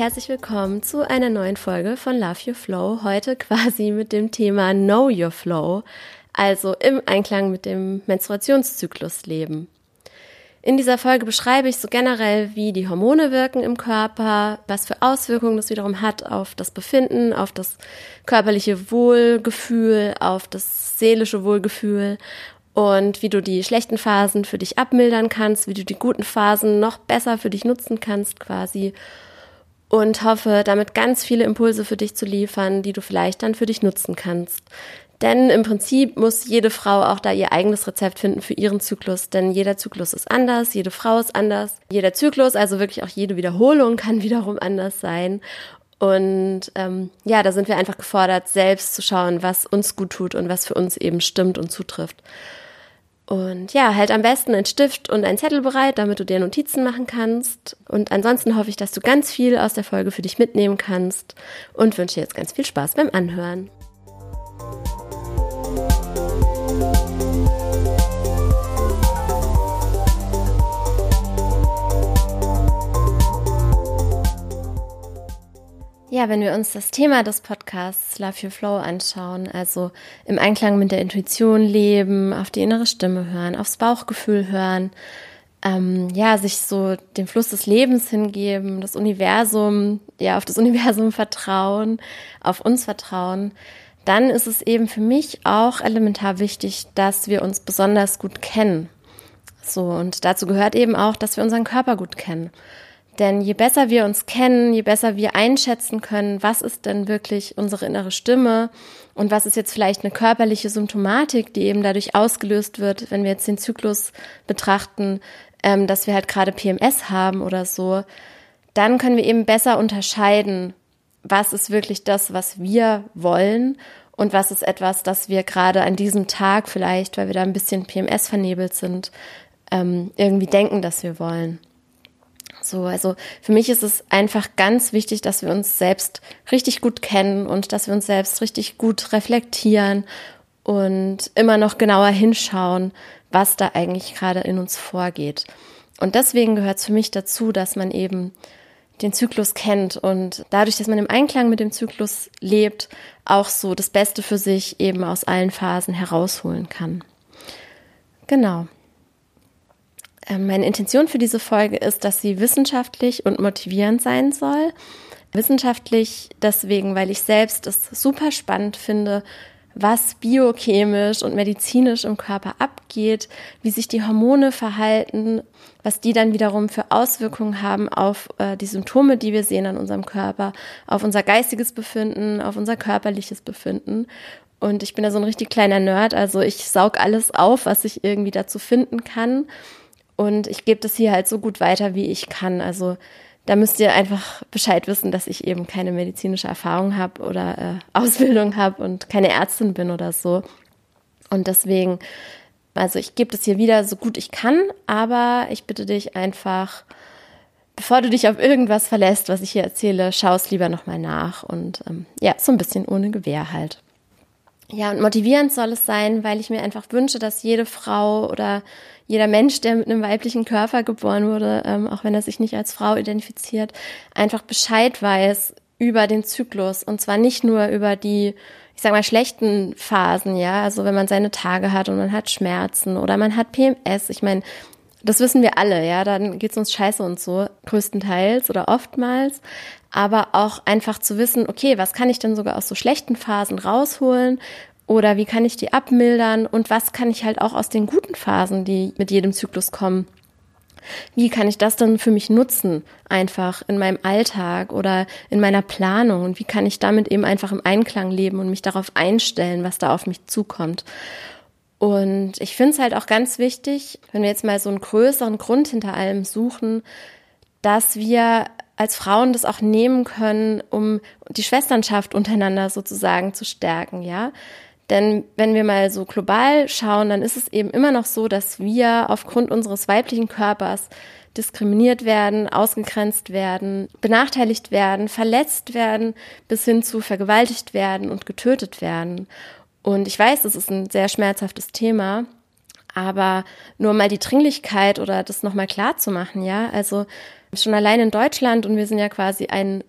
Herzlich willkommen zu einer neuen Folge von Love Your Flow. Heute quasi mit dem Thema Know Your Flow, also im Einklang mit dem Menstruationszyklus leben. In dieser Folge beschreibe ich so generell, wie die Hormone wirken im Körper, was für Auswirkungen das wiederum hat auf das Befinden, auf das körperliche Wohlgefühl, auf das seelische Wohlgefühl und wie du die schlechten Phasen für dich abmildern kannst, wie du die guten Phasen noch besser für dich nutzen kannst quasi und hoffe, damit ganz viele Impulse für dich zu liefern, die du vielleicht dann für dich nutzen kannst. Denn im Prinzip muss jede Frau auch da ihr eigenes Rezept finden für ihren Zyklus, denn jeder Zyklus ist anders, jede Frau ist anders, jeder Zyklus, also wirklich auch jede Wiederholung kann wiederum anders sein. Und ähm, ja, da sind wir einfach gefordert, selbst zu schauen, was uns gut tut und was für uns eben stimmt und zutrifft. Und ja, halt am besten einen Stift und einen Zettel bereit, damit du dir Notizen machen kannst. Und ansonsten hoffe ich, dass du ganz viel aus der Folge für dich mitnehmen kannst und wünsche dir jetzt ganz viel Spaß beim Anhören. Ja, wenn wir uns das Thema des Podcasts Love Your Flow anschauen, also im Einklang mit der Intuition leben, auf die innere Stimme hören, aufs Bauchgefühl hören, ähm, ja, sich so dem Fluss des Lebens hingeben, das Universum, ja, auf das Universum vertrauen, auf uns vertrauen, dann ist es eben für mich auch elementar wichtig, dass wir uns besonders gut kennen. So, und dazu gehört eben auch, dass wir unseren Körper gut kennen. Denn je besser wir uns kennen, je besser wir einschätzen können, was ist denn wirklich unsere innere Stimme und was ist jetzt vielleicht eine körperliche Symptomatik, die eben dadurch ausgelöst wird, wenn wir jetzt den Zyklus betrachten, ähm, dass wir halt gerade PMS haben oder so, dann können wir eben besser unterscheiden, was ist wirklich das, was wir wollen und was ist etwas, das wir gerade an diesem Tag vielleicht, weil wir da ein bisschen PMS vernebelt sind, ähm, irgendwie denken, dass wir wollen. So, also für mich ist es einfach ganz wichtig, dass wir uns selbst richtig gut kennen und dass wir uns selbst richtig gut reflektieren und immer noch genauer hinschauen, was da eigentlich gerade in uns vorgeht. Und deswegen gehört es für mich dazu, dass man eben den Zyklus kennt und dadurch, dass man im Einklang mit dem Zyklus lebt, auch so das Beste für sich eben aus allen Phasen herausholen kann. Genau. Ähm, meine Intention für diese Folge ist, dass sie wissenschaftlich und motivierend sein soll. Wissenschaftlich deswegen, weil ich selbst es super spannend finde, was biochemisch und medizinisch im Körper abgeht, wie sich die Hormone verhalten, was die dann wiederum für Auswirkungen haben auf äh, die Symptome, die wir sehen an unserem Körper, auf unser geistiges Befinden, auf unser körperliches Befinden. Und ich bin da so ein richtig kleiner Nerd, also ich saug alles auf, was ich irgendwie dazu finden kann und ich gebe das hier halt so gut weiter, wie ich kann. Also da müsst ihr einfach Bescheid wissen, dass ich eben keine medizinische Erfahrung habe oder äh, Ausbildung habe und keine Ärztin bin oder so. Und deswegen, also ich gebe das hier wieder so gut ich kann, aber ich bitte dich einfach, bevor du dich auf irgendwas verlässt, was ich hier erzähle, schau es lieber nochmal nach und ähm, ja, so ein bisschen ohne Gewehr halt. Ja, und motivierend soll es sein, weil ich mir einfach wünsche, dass jede Frau oder jeder Mensch, der mit einem weiblichen Körper geboren wurde, ähm, auch wenn er sich nicht als Frau identifiziert, einfach Bescheid weiß über den Zyklus und zwar nicht nur über die, ich sag mal, schlechten Phasen, ja, also wenn man seine Tage hat und man hat Schmerzen oder man hat PMS. Ich meine, das wissen wir alle, ja, dann geht's uns scheiße und so, größtenteils oder oftmals. Aber auch einfach zu wissen, okay, was kann ich denn sogar aus so schlechten Phasen rausholen? Oder wie kann ich die abmildern? Und was kann ich halt auch aus den guten Phasen, die mit jedem Zyklus kommen, wie kann ich das dann für mich nutzen, einfach in meinem Alltag oder in meiner Planung? Und wie kann ich damit eben einfach im Einklang leben und mich darauf einstellen, was da auf mich zukommt? Und ich finde es halt auch ganz wichtig, wenn wir jetzt mal so einen größeren Grund hinter allem suchen, dass wir als Frauen das auch nehmen können, um die Schwesternschaft untereinander sozusagen zu stärken, ja. Denn wenn wir mal so global schauen, dann ist es eben immer noch so, dass wir aufgrund unseres weiblichen Körpers diskriminiert werden, ausgegrenzt werden, benachteiligt werden, verletzt werden, bis hin zu vergewaltigt werden und getötet werden. Und ich weiß, das ist ein sehr schmerzhaftes Thema, aber nur mal die Dringlichkeit oder das nochmal klar zu machen, ja. Also Schon allein in Deutschland und wir sind ja quasi ein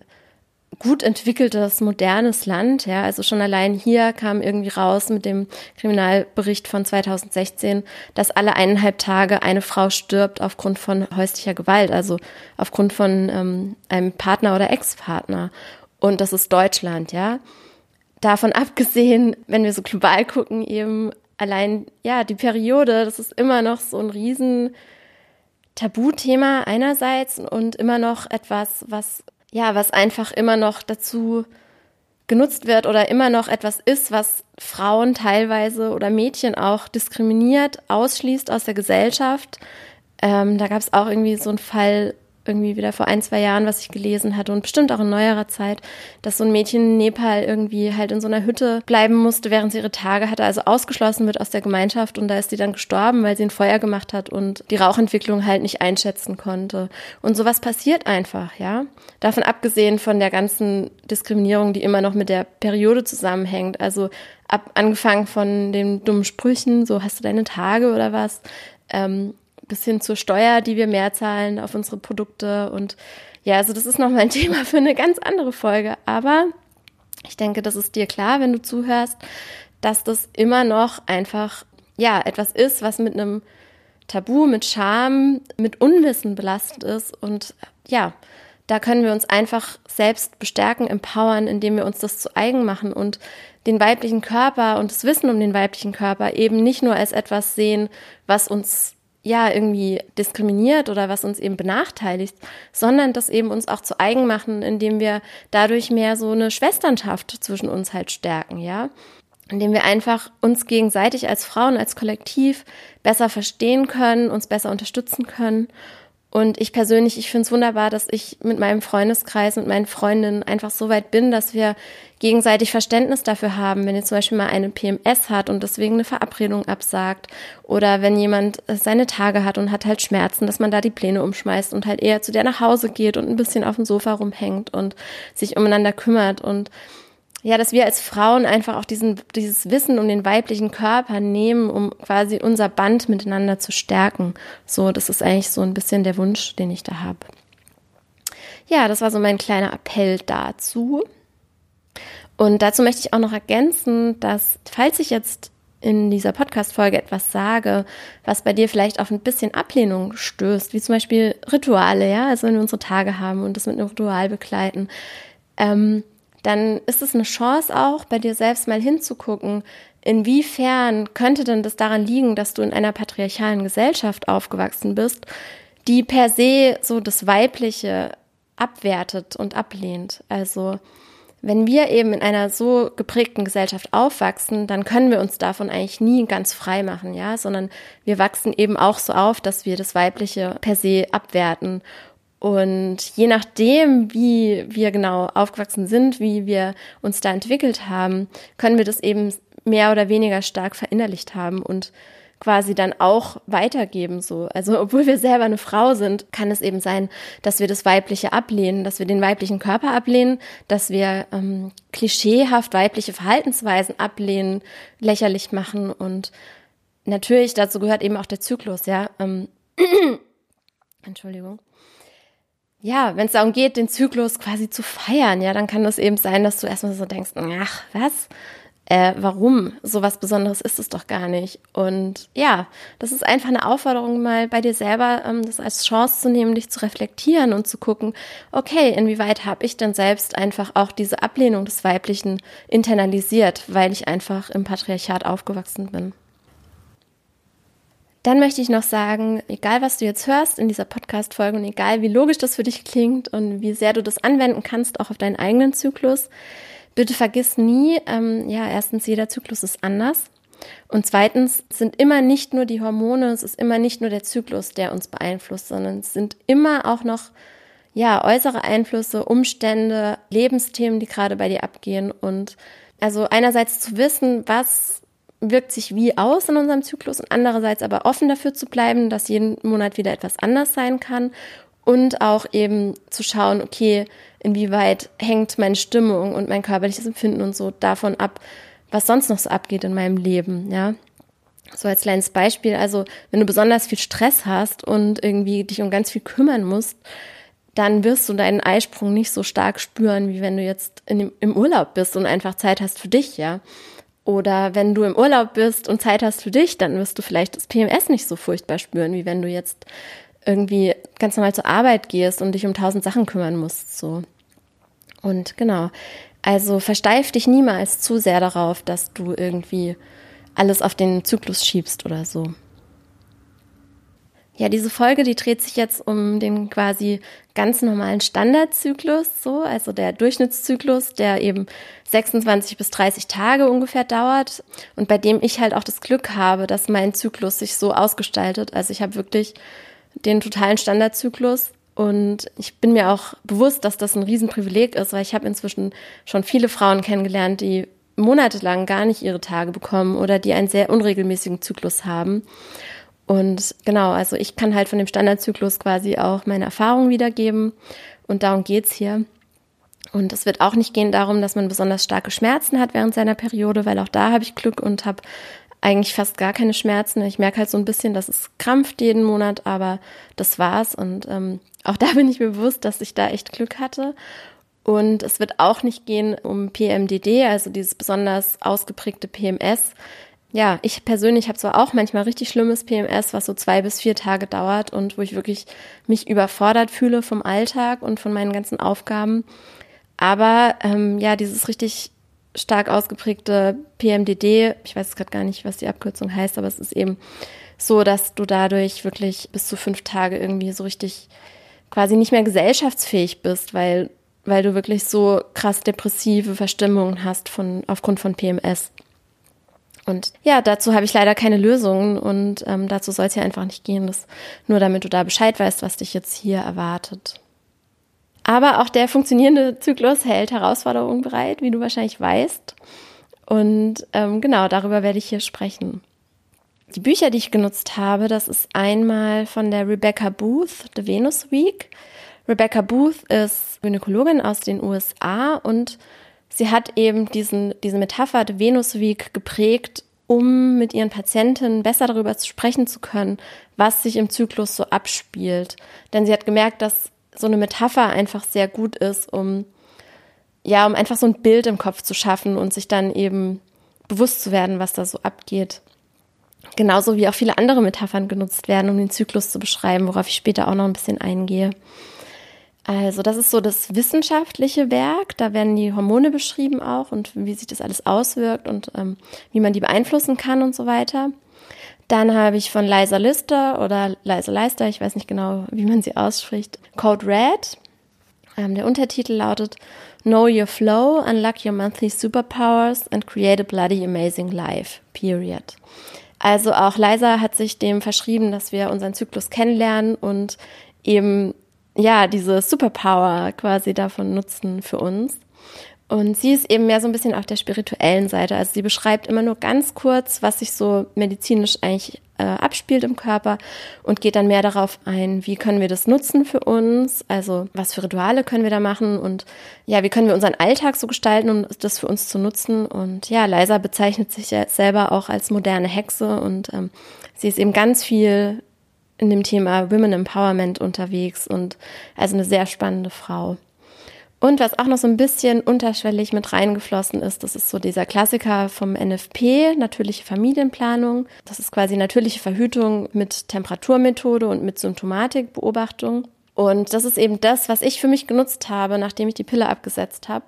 gut entwickeltes, modernes Land. Ja, also schon allein hier kam irgendwie raus mit dem Kriminalbericht von 2016, dass alle eineinhalb Tage eine Frau stirbt aufgrund von häuslicher Gewalt, also aufgrund von ähm, einem Partner oder Ex-Partner. Und das ist Deutschland, ja. Davon abgesehen, wenn wir so global gucken, eben allein, ja, die Periode, das ist immer noch so ein riesen Tabuthema einerseits und immer noch etwas, was ja, was einfach immer noch dazu genutzt wird oder immer noch etwas ist, was Frauen teilweise oder Mädchen auch diskriminiert, ausschließt aus der Gesellschaft. Ähm, da gab es auch irgendwie so einen Fall irgendwie wieder vor ein, zwei Jahren, was ich gelesen hatte und bestimmt auch in neuerer Zeit, dass so ein Mädchen in Nepal irgendwie halt in so einer Hütte bleiben musste, während sie ihre Tage hatte, also ausgeschlossen wird aus der Gemeinschaft und da ist sie dann gestorben, weil sie ein Feuer gemacht hat und die Rauchentwicklung halt nicht einschätzen konnte. Und sowas passiert einfach, ja. Davon abgesehen von der ganzen Diskriminierung, die immer noch mit der Periode zusammenhängt, also ab angefangen von den dummen Sprüchen, so hast du deine Tage oder was, ähm, bis hin zur Steuer, die wir mehr zahlen auf unsere Produkte. Und ja, also das ist nochmal ein Thema für eine ganz andere Folge. Aber ich denke, das ist dir klar, wenn du zuhörst, dass das immer noch einfach, ja, etwas ist, was mit einem Tabu, mit Scham, mit Unwissen belastet ist. Und ja, da können wir uns einfach selbst bestärken, empowern, indem wir uns das zu eigen machen und den weiblichen Körper und das Wissen um den weiblichen Körper eben nicht nur als etwas sehen, was uns ja irgendwie diskriminiert oder was uns eben benachteiligt, sondern das eben uns auch zu eigen machen, indem wir dadurch mehr so eine Schwesternschaft zwischen uns halt stärken, ja. Indem wir einfach uns gegenseitig als Frauen, als Kollektiv besser verstehen können, uns besser unterstützen können und ich persönlich, ich finde es wunderbar, dass ich mit meinem Freundeskreis, mit meinen Freundinnen einfach so weit bin, dass wir gegenseitig Verständnis dafür haben, wenn ihr zum Beispiel mal eine PMS hat und deswegen eine Verabredung absagt oder wenn jemand seine Tage hat und hat halt Schmerzen, dass man da die Pläne umschmeißt und halt eher zu der nach Hause geht und ein bisschen auf dem Sofa rumhängt und sich umeinander kümmert. Und ja, dass wir als Frauen einfach auch diesen, dieses Wissen um den weiblichen Körper nehmen, um quasi unser Band miteinander zu stärken. So, das ist eigentlich so ein bisschen der Wunsch, den ich da habe. Ja, das war so mein kleiner Appell dazu. Und dazu möchte ich auch noch ergänzen, dass falls ich jetzt in dieser Podcast-Folge etwas sage, was bei dir vielleicht auf ein bisschen Ablehnung stößt, wie zum Beispiel Rituale, ja, also wenn wir unsere Tage haben und das mit einem Ritual begleiten, ähm, dann ist es eine Chance auch, bei dir selbst mal hinzugucken, inwiefern könnte denn das daran liegen, dass du in einer patriarchalen Gesellschaft aufgewachsen bist, die per se so das Weibliche abwertet und ablehnt. Also wenn wir eben in einer so geprägten Gesellschaft aufwachsen, dann können wir uns davon eigentlich nie ganz frei machen, ja, sondern wir wachsen eben auch so auf, dass wir das Weibliche per se abwerten und je nachdem, wie wir genau aufgewachsen sind, wie wir uns da entwickelt haben, können wir das eben mehr oder weniger stark verinnerlicht haben und quasi dann auch weitergeben so. Also obwohl wir selber eine Frau sind, kann es eben sein, dass wir das Weibliche ablehnen, dass wir den weiblichen Körper ablehnen, dass wir ähm, klischeehaft weibliche Verhaltensweisen ablehnen, lächerlich machen und natürlich dazu gehört eben auch der Zyklus, ja. Ähm, Entschuldigung ja, wenn es darum geht, den Zyklus quasi zu feiern, ja, dann kann das eben sein, dass du erstmal so denkst, ach, was? Äh, warum? So was Besonderes ist es doch gar nicht. Und ja, das ist einfach eine Aufforderung, mal bei dir selber ähm, das als Chance zu nehmen, dich zu reflektieren und zu gucken, okay, inwieweit habe ich denn selbst einfach auch diese Ablehnung des Weiblichen internalisiert, weil ich einfach im Patriarchat aufgewachsen bin. Dann möchte ich noch sagen, egal was du jetzt hörst in dieser Podcast-Folge und egal wie logisch das für dich klingt und wie sehr du das anwenden kannst, auch auf deinen eigenen Zyklus, bitte vergiss nie, ähm, ja, erstens, jeder Zyklus ist anders. Und zweitens sind immer nicht nur die Hormone, es ist immer nicht nur der Zyklus, der uns beeinflusst, sondern es sind immer auch noch ja, äußere Einflüsse, Umstände, Lebensthemen, die gerade bei dir abgehen. Und also einerseits zu wissen, was wirkt sich wie aus in unserem Zyklus und andererseits aber offen dafür zu bleiben, dass jeden Monat wieder etwas anders sein kann und auch eben zu schauen, okay, inwieweit hängt meine Stimmung und mein körperliches Empfinden und so davon ab, was sonst noch so abgeht in meinem Leben, ja. So als kleines Beispiel, also wenn du besonders viel Stress hast und irgendwie dich um ganz viel kümmern musst, dann wirst du deinen Eisprung nicht so stark spüren, wie wenn du jetzt dem, im Urlaub bist und einfach Zeit hast für dich, ja. Oder wenn du im Urlaub bist und Zeit hast für dich, dann wirst du vielleicht das PMS nicht so furchtbar spüren, wie wenn du jetzt irgendwie ganz normal zur Arbeit gehst und dich um tausend Sachen kümmern musst, so. Und genau. Also versteif dich niemals zu sehr darauf, dass du irgendwie alles auf den Zyklus schiebst oder so. Ja, diese Folge, die dreht sich jetzt um den quasi ganz normalen Standardzyklus, so, also der Durchschnittszyklus, der eben 26 bis 30 Tage ungefähr dauert und bei dem ich halt auch das Glück habe, dass mein Zyklus sich so ausgestaltet. Also ich habe wirklich den totalen Standardzyklus und ich bin mir auch bewusst, dass das ein Riesenprivileg ist, weil ich habe inzwischen schon viele Frauen kennengelernt, die monatelang gar nicht ihre Tage bekommen oder die einen sehr unregelmäßigen Zyklus haben. Und genau, also ich kann halt von dem Standardzyklus quasi auch meine Erfahrungen wiedergeben. Und darum geht's hier. Und es wird auch nicht gehen darum, dass man besonders starke Schmerzen hat während seiner Periode, weil auch da habe ich Glück und habe eigentlich fast gar keine Schmerzen. Ich merke halt so ein bisschen, dass es krampft jeden Monat, aber das war's. Und ähm, auch da bin ich mir bewusst, dass ich da echt Glück hatte. Und es wird auch nicht gehen um PMDD, also dieses besonders ausgeprägte PMS, ja, ich persönlich habe zwar auch manchmal richtig schlimmes PMS, was so zwei bis vier Tage dauert und wo ich wirklich mich überfordert fühle vom Alltag und von meinen ganzen Aufgaben. Aber ähm, ja, dieses richtig stark ausgeprägte PMDD, ich weiß gerade gar nicht, was die Abkürzung heißt, aber es ist eben so, dass du dadurch wirklich bis zu fünf Tage irgendwie so richtig quasi nicht mehr gesellschaftsfähig bist, weil, weil du wirklich so krass depressive Verstimmungen hast von, aufgrund von PMS. Und ja, dazu habe ich leider keine Lösungen und ähm, dazu soll es ja einfach nicht gehen. Das, nur damit du da Bescheid weißt, was dich jetzt hier erwartet. Aber auch der funktionierende Zyklus hält Herausforderungen bereit, wie du wahrscheinlich weißt. Und ähm, genau, darüber werde ich hier sprechen. Die Bücher, die ich genutzt habe, das ist einmal von der Rebecca Booth, The Venus Week. Rebecca Booth ist Gynäkologin aus den USA und sie hat eben diesen, diese Metapher der Venus Week geprägt, um mit ihren Patientinnen besser darüber sprechen zu können, was sich im Zyklus so abspielt. Denn sie hat gemerkt, dass so eine Metapher einfach sehr gut ist, um ja, um einfach so ein Bild im Kopf zu schaffen und sich dann eben bewusst zu werden, was da so abgeht. Genauso wie auch viele andere Metaphern genutzt werden, um den Zyklus zu beschreiben, worauf ich später auch noch ein bisschen eingehe. Also das ist so das wissenschaftliche Werk. Da werden die Hormone beschrieben auch und wie sich das alles auswirkt und ähm, wie man die beeinflussen kann und so weiter. Dann habe ich von Liza Lister oder Liza Leister, ich weiß nicht genau, wie man sie ausspricht, Code Red. Ähm, der Untertitel lautet Know Your Flow, Unlock Your Monthly Superpowers and Create a Bloody Amazing Life. Period. Also auch Liza hat sich dem verschrieben, dass wir unseren Zyklus kennenlernen und eben ja, diese Superpower quasi davon nutzen für uns. Und sie ist eben mehr so ein bisschen auf der spirituellen Seite. Also sie beschreibt immer nur ganz kurz, was sich so medizinisch eigentlich äh, abspielt im Körper und geht dann mehr darauf ein, wie können wir das nutzen für uns, also was für Rituale können wir da machen und ja, wie können wir unseren Alltag so gestalten, um das für uns zu nutzen. Und ja, Leisa bezeichnet sich ja selber auch als moderne Hexe und ähm, sie ist eben ganz viel in dem Thema Women Empowerment unterwegs und also eine sehr spannende Frau. Und was auch noch so ein bisschen unterschwellig mit reingeflossen ist, das ist so dieser Klassiker vom NFP, natürliche Familienplanung. Das ist quasi natürliche Verhütung mit Temperaturmethode und mit Symptomatikbeobachtung. Und das ist eben das, was ich für mich genutzt habe, nachdem ich die Pille abgesetzt habe.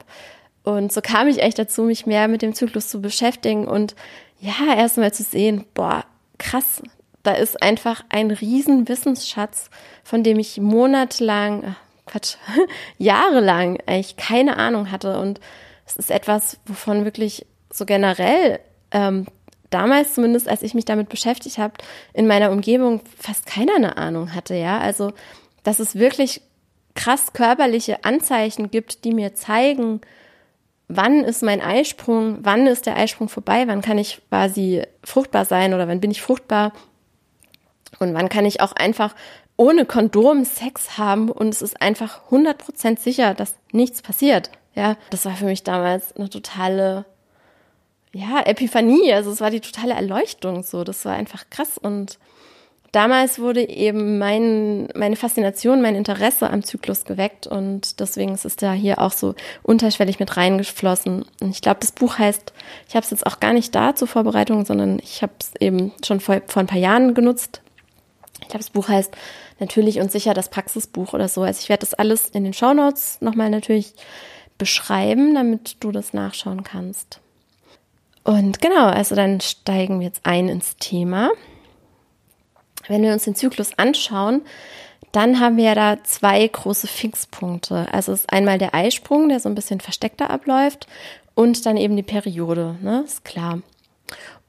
Und so kam ich echt dazu, mich mehr mit dem Zyklus zu beschäftigen und ja, erstmal zu sehen, boah, krass, da ist einfach ein riesen Wissensschatz, von dem ich monatelang, Quatsch, jahrelang eigentlich keine Ahnung hatte. Und es ist etwas, wovon wirklich so generell ähm, damals zumindest, als ich mich damit beschäftigt habe, in meiner Umgebung fast keiner eine Ahnung hatte, ja. Also, dass es wirklich krass körperliche Anzeichen gibt, die mir zeigen, wann ist mein Eisprung, wann ist der Eisprung vorbei, wann kann ich quasi fruchtbar sein oder wann bin ich fruchtbar und wann kann ich auch einfach ohne Kondom Sex haben und es ist einfach 100% sicher, dass nichts passiert. Ja, das war für mich damals eine totale, ja, Epiphanie. Also es war die totale Erleuchtung so. Das war einfach krass und damals wurde eben mein, meine Faszination, mein Interesse am Zyklus geweckt und deswegen ist es da hier auch so unterschwellig mit reingeflossen. Und ich glaube, das Buch heißt, ich habe es jetzt auch gar nicht da zur Vorbereitung, sondern ich habe es eben schon vor, vor ein paar Jahren genutzt. Ich glaube, das Buch heißt natürlich und sicher das Praxisbuch oder so. Also ich werde das alles in den Shownotes nochmal natürlich beschreiben, damit du das nachschauen kannst. Und genau, also dann steigen wir jetzt ein ins Thema. Wenn wir uns den Zyklus anschauen, dann haben wir ja da zwei große Fixpunkte. Also es ist einmal der Eisprung, der so ein bisschen versteckter abläuft und dann eben die Periode, ne? Ist klar.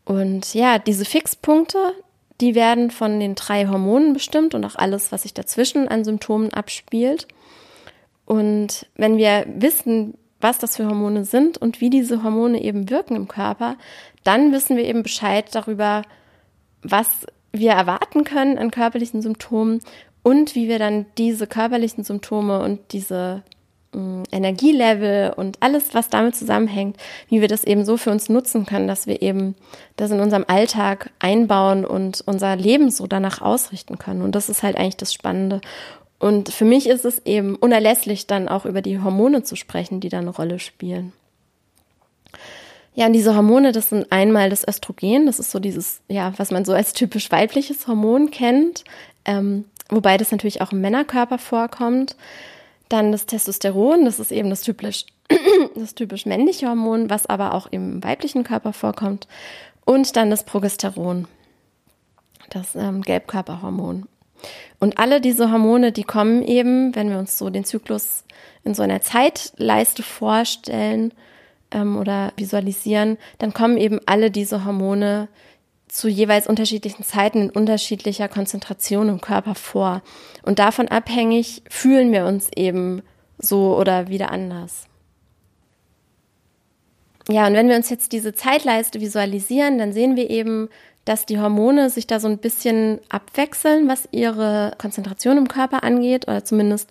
Und ja, diese Fixpunkte, die werden von den drei Hormonen bestimmt und auch alles, was sich dazwischen an Symptomen abspielt. Und wenn wir wissen, was das für Hormone sind und wie diese Hormone eben wirken im Körper, dann wissen wir eben Bescheid darüber, was wir erwarten können an körperlichen Symptomen und wie wir dann diese körperlichen Symptome und diese Energielevel und alles, was damit zusammenhängt, wie wir das eben so für uns nutzen können, dass wir eben das in unserem Alltag einbauen und unser Leben so danach ausrichten können. Und das ist halt eigentlich das Spannende. Und für mich ist es eben unerlässlich, dann auch über die Hormone zu sprechen, die da eine Rolle spielen. Ja, und diese Hormone, das sind einmal das Östrogen, das ist so dieses, ja, was man so als typisch weibliches Hormon kennt, ähm, wobei das natürlich auch im Männerkörper vorkommt. Dann das Testosteron, das ist eben das typisch, das typisch männliche Hormon, was aber auch im weiblichen Körper vorkommt. Und dann das Progesteron, das ähm, Gelbkörperhormon. Und alle diese Hormone, die kommen eben, wenn wir uns so den Zyklus in so einer Zeitleiste vorstellen, ähm, oder visualisieren, dann kommen eben alle diese Hormone zu jeweils unterschiedlichen Zeiten in unterschiedlicher Konzentration im Körper vor. Und davon abhängig fühlen wir uns eben so oder wieder anders. Ja, und wenn wir uns jetzt diese Zeitleiste visualisieren, dann sehen wir eben, dass die Hormone sich da so ein bisschen abwechseln, was ihre Konzentration im Körper angeht, oder zumindest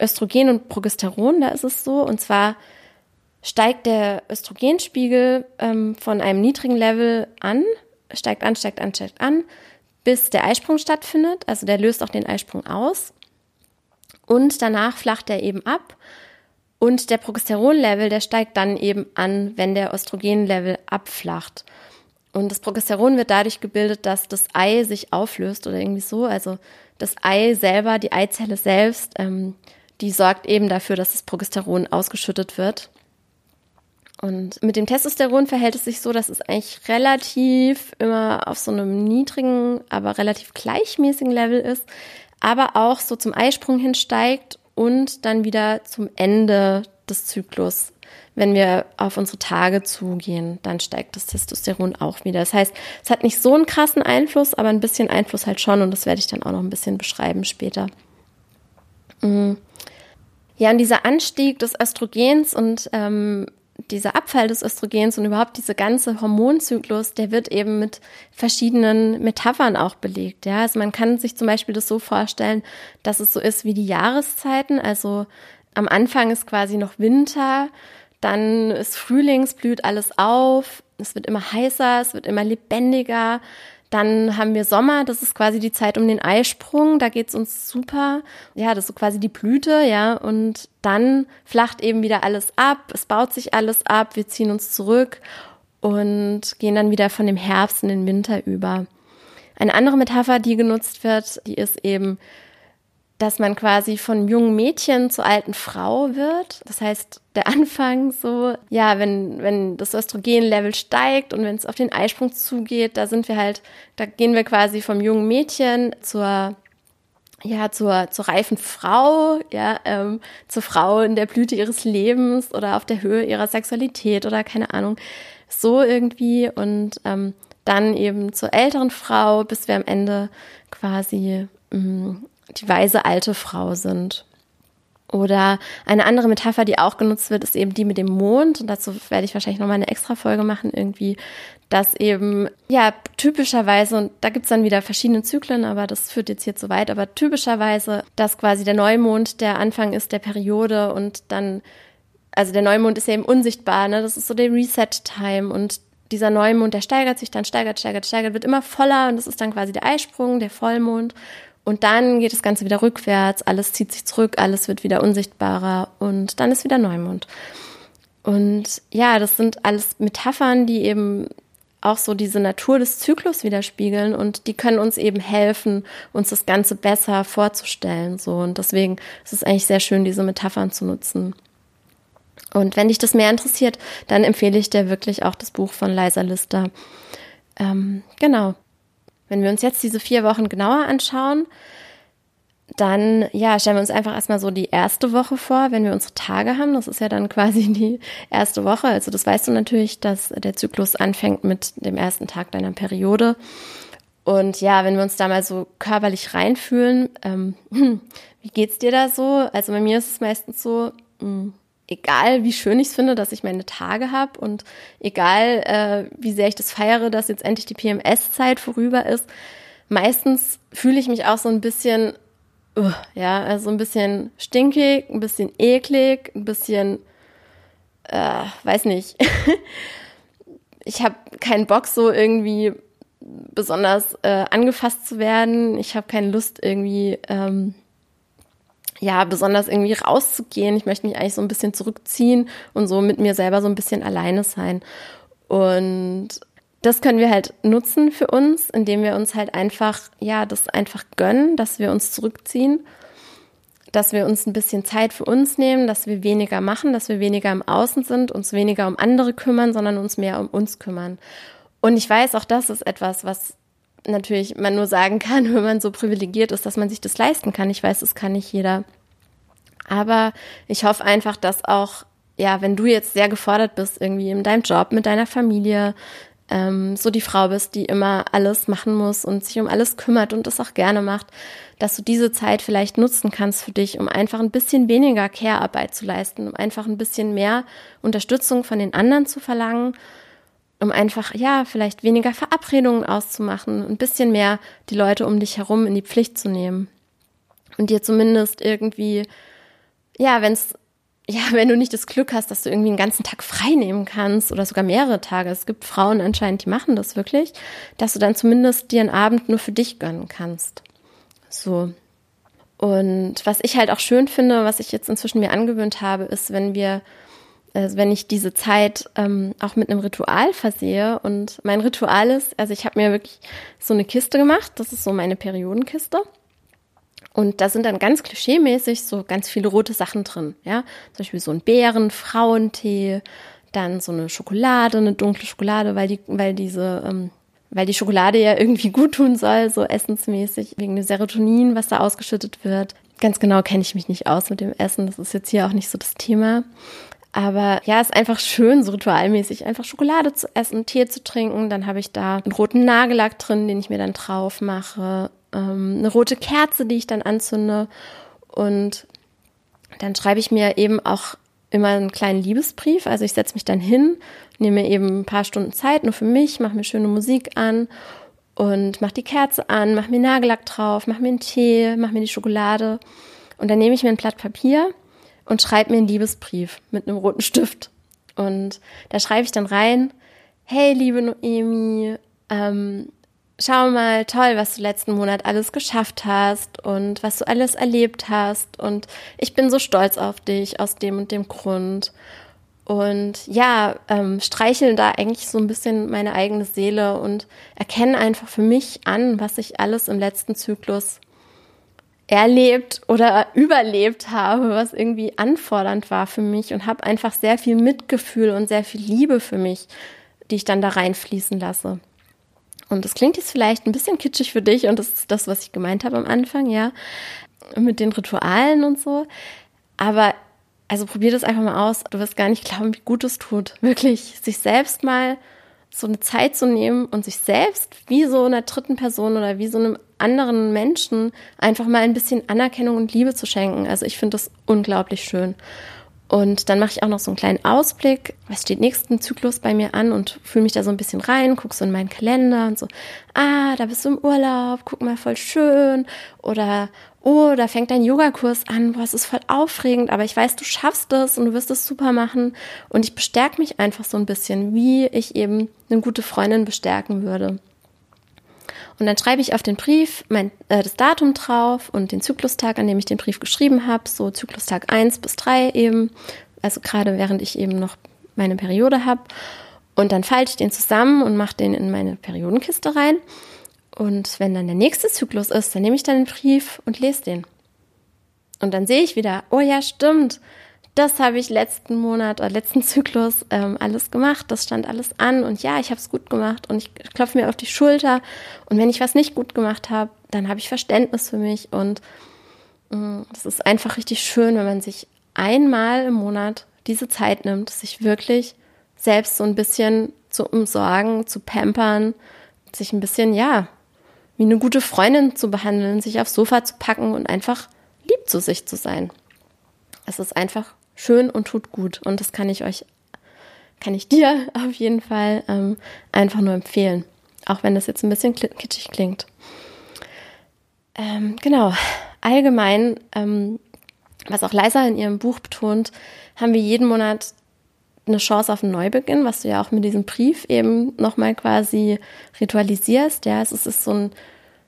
Östrogen und Progesteron, da ist es so. Und zwar steigt der Östrogenspiegel ähm, von einem niedrigen Level an, steigt an, steigt an, steigt an, bis der Eisprung stattfindet. Also der löst auch den Eisprung aus. Und danach flacht er eben ab. Und der Progesteronlevel, der steigt dann eben an, wenn der Östrogenlevel abflacht. Und das Progesteron wird dadurch gebildet, dass das Ei sich auflöst oder irgendwie so. Also das Ei selber, die Eizelle selbst, ähm, die sorgt eben dafür, dass das Progesteron ausgeschüttet wird. Und mit dem Testosteron verhält es sich so, dass es eigentlich relativ immer auf so einem niedrigen, aber relativ gleichmäßigen Level ist, aber auch so zum Eisprung hinsteigt und dann wieder zum Ende des Zyklus. Wenn wir auf unsere Tage zugehen, dann steigt das Testosteron auch wieder. Das heißt, es hat nicht so einen krassen Einfluss, aber ein bisschen Einfluss halt schon und das werde ich dann auch noch ein bisschen beschreiben später. Mhm. Ja, und dieser Anstieg des Östrogens und ähm, dieser Abfall des Östrogens und überhaupt diese ganze Hormonzyklus, der wird eben mit verschiedenen Metaphern auch belegt. Ja, also man kann sich zum Beispiel das so vorstellen, dass es so ist wie die Jahreszeiten. Also am Anfang ist quasi noch Winter, dann ist Frühlings, blüht alles auf, es wird immer heißer, es wird immer lebendiger. Dann haben wir Sommer, das ist quasi die Zeit um den Eisprung, da geht's uns super. Ja, das ist so quasi die Blüte, ja. Und dann flacht eben wieder alles ab, es baut sich alles ab, wir ziehen uns zurück und gehen dann wieder von dem Herbst in den Winter über. Eine andere Metapher, die genutzt wird, die ist eben dass man quasi von jungen Mädchen zur alten Frau wird. Das heißt, der Anfang so, ja, wenn, wenn das Östrogenlevel steigt und wenn es auf den Eisprung zugeht, da sind wir halt, da gehen wir quasi vom jungen Mädchen zur ja, zur, zur reifen Frau, ja, ähm, zur Frau in der Blüte ihres Lebens oder auf der Höhe ihrer Sexualität oder keine Ahnung, so irgendwie und ähm, dann eben zur älteren Frau, bis wir am Ende quasi ähm, die weise alte Frau sind. Oder eine andere Metapher, die auch genutzt wird, ist eben die mit dem Mond. Und dazu werde ich wahrscheinlich nochmal eine extra Folge machen, irgendwie, dass eben, ja, typischerweise, und da gibt's dann wieder verschiedene Zyklen, aber das führt jetzt hier zu weit, aber typischerweise, dass quasi der Neumond der Anfang ist der Periode und dann, also der Neumond ist ja eben unsichtbar, ne? Das ist so der Reset-Time und dieser Neumond, der steigert sich dann, steigert, steigert, steigert, wird immer voller und das ist dann quasi der Eisprung, der Vollmond. Und dann geht das Ganze wieder rückwärts, alles zieht sich zurück, alles wird wieder unsichtbarer und dann ist wieder Neumond. Und ja, das sind alles Metaphern, die eben auch so diese Natur des Zyklus widerspiegeln und die können uns eben helfen, uns das Ganze besser vorzustellen. So und deswegen ist es eigentlich sehr schön, diese Metaphern zu nutzen. Und wenn dich das mehr interessiert, dann empfehle ich dir wirklich auch das Buch von Liza Lister. Ähm, genau. Wenn wir uns jetzt diese vier Wochen genauer anschauen, dann ja, stellen wir uns einfach erstmal so die erste Woche vor, wenn wir unsere Tage haben. Das ist ja dann quasi die erste Woche. Also das weißt du natürlich, dass der Zyklus anfängt mit dem ersten Tag deiner Periode. Und ja, wenn wir uns da mal so körperlich reinfühlen, ähm, wie geht's dir da so? Also bei mir ist es meistens so, mh, hm, egal wie schön ich es finde, dass ich meine Tage habe und egal äh, wie sehr ich das feiere, dass jetzt endlich die PMS-Zeit vorüber ist, meistens fühle ich mich auch so ein bisschen uh, ja, also ein bisschen stinkig, ein bisschen eklig, ein bisschen, äh, weiß nicht. ich habe keinen Bock, so irgendwie besonders äh, angefasst zu werden. Ich habe keine Lust, irgendwie, ähm, ja, besonders irgendwie rauszugehen. Ich möchte mich eigentlich so ein bisschen zurückziehen und so mit mir selber so ein bisschen alleine sein. Und das können wir halt nutzen für uns, indem wir uns halt einfach, ja, das einfach gönnen, dass wir uns zurückziehen, dass wir uns ein bisschen Zeit für uns nehmen, dass wir weniger machen, dass wir weniger im Außen sind, uns weniger um andere kümmern, sondern uns mehr um uns kümmern. Und ich weiß, auch das ist etwas, was natürlich man nur sagen kann, wenn man so privilegiert ist, dass man sich das leisten kann. Ich weiß, das kann nicht jeder. Aber ich hoffe einfach, dass auch ja, wenn du jetzt sehr gefordert bist, irgendwie in deinem Job, mit deiner Familie, ähm, so die Frau bist, die immer alles machen muss und sich um alles kümmert und das auch gerne macht, dass du diese Zeit vielleicht nutzen kannst für dich, um einfach ein bisschen weniger Care-Arbeit zu leisten, um einfach ein bisschen mehr Unterstützung von den anderen zu verlangen, um einfach, ja, vielleicht weniger Verabredungen auszumachen, ein bisschen mehr die Leute um dich herum in die Pflicht zu nehmen und dir zumindest irgendwie, ja, wenn ja, wenn du nicht das Glück hast, dass du irgendwie einen ganzen Tag frei nehmen kannst oder sogar mehrere Tage, es gibt Frauen anscheinend, die machen das wirklich, dass du dann zumindest dir einen Abend nur für dich gönnen kannst. So. Und was ich halt auch schön finde, was ich jetzt inzwischen mir angewöhnt habe, ist, wenn wir, also wenn ich diese Zeit ähm, auch mit einem Ritual versehe. Und mein Ritual ist, also ich habe mir wirklich so eine Kiste gemacht, das ist so meine Periodenkiste. Und da sind dann ganz klischeemäßig so ganz viele rote Sachen drin, ja. Zum Beispiel so ein Beeren, Frauentee, dann so eine Schokolade, eine dunkle Schokolade, weil die, weil diese, ähm, weil die Schokolade ja irgendwie gut tun soll, so essensmäßig, wegen dem Serotonin, was da ausgeschüttet wird. Ganz genau kenne ich mich nicht aus mit dem Essen, das ist jetzt hier auch nicht so das Thema. Aber ja, ist einfach schön, so ritualmäßig, einfach Schokolade zu essen, Tee zu trinken. Dann habe ich da einen roten Nagellack drin, den ich mir dann drauf mache ähm, eine rote Kerze, die ich dann anzünde. Und dann schreibe ich mir eben auch immer einen kleinen Liebesbrief. Also ich setze mich dann hin, nehme mir eben ein paar Stunden Zeit nur für mich, mache mir schöne Musik an und mache die Kerze an, mache mir Nagellack drauf, mache mir einen Tee, mache mir die Schokolade. Und dann nehme ich mir ein Blatt Papier und schreibe mir einen Liebesbrief mit einem roten Stift. Und da schreibe ich dann rein, hey liebe Noemi, ähm, schau mal, toll, was du letzten Monat alles geschafft hast und was du alles erlebt hast. Und ich bin so stolz auf dich aus dem und dem Grund. Und ja, ähm, streicheln da eigentlich so ein bisschen meine eigene Seele und erkennen einfach für mich an, was ich alles im letzten Zyklus erlebt oder überlebt habe, was irgendwie anfordernd war für mich und habe einfach sehr viel Mitgefühl und sehr viel Liebe für mich, die ich dann da reinfließen lasse. Und das klingt jetzt vielleicht ein bisschen kitschig für dich und das ist das, was ich gemeint habe am Anfang, ja, mit den Ritualen und so. Aber also probier das einfach mal aus. Du wirst gar nicht glauben, wie gut es tut, wirklich sich selbst mal so eine Zeit zu nehmen und sich selbst wie so einer dritten Person oder wie so einem anderen Menschen einfach mal ein bisschen Anerkennung und Liebe zu schenken. Also ich finde das unglaublich schön. Und dann mache ich auch noch so einen kleinen Ausblick, was steht nächsten Zyklus bei mir an und fühle mich da so ein bisschen rein, gucke so in meinen Kalender und so, ah, da bist du im Urlaub, guck mal, voll schön. Oder, oh, da fängt dein Yogakurs an, boah, es ist voll aufregend, aber ich weiß, du schaffst es und du wirst es super machen. Und ich bestärke mich einfach so ein bisschen, wie ich eben eine gute Freundin bestärken würde. Und dann schreibe ich auf den Brief mein, äh, das Datum drauf und den Zyklustag, an dem ich den Brief geschrieben habe, so Zyklustag 1 bis 3 eben, also gerade während ich eben noch meine Periode habe. Und dann falte ich den zusammen und mache den in meine Periodenkiste rein. Und wenn dann der nächste Zyklus ist, dann nehme ich dann den Brief und lese den. Und dann sehe ich wieder, oh ja, stimmt, das habe ich letzten Monat oder letzten Zyklus ähm, alles gemacht, das stand alles an und ja, ich habe es gut gemacht und ich klopfe mir auf die Schulter und wenn ich was nicht gut gemacht habe, dann habe ich Verständnis für mich und mm, es ist einfach richtig schön, wenn man sich einmal im Monat diese Zeit nimmt, sich wirklich selbst so ein bisschen zu umsorgen, zu pampern, sich ein bisschen, ja, wie eine gute Freundin zu behandeln, sich aufs Sofa zu packen und einfach lieb zu sich zu sein. Es ist einfach schön und tut gut. Und das kann ich euch, kann ich dir auf jeden Fall ähm, einfach nur empfehlen. Auch wenn das jetzt ein bisschen kitschig klingt. Ähm, genau. Allgemein, ähm, was auch Leisa in ihrem Buch betont, haben wir jeden Monat eine Chance auf einen Neubeginn, was du ja auch mit diesem Brief eben nochmal quasi ritualisierst. Ja, es ist so ein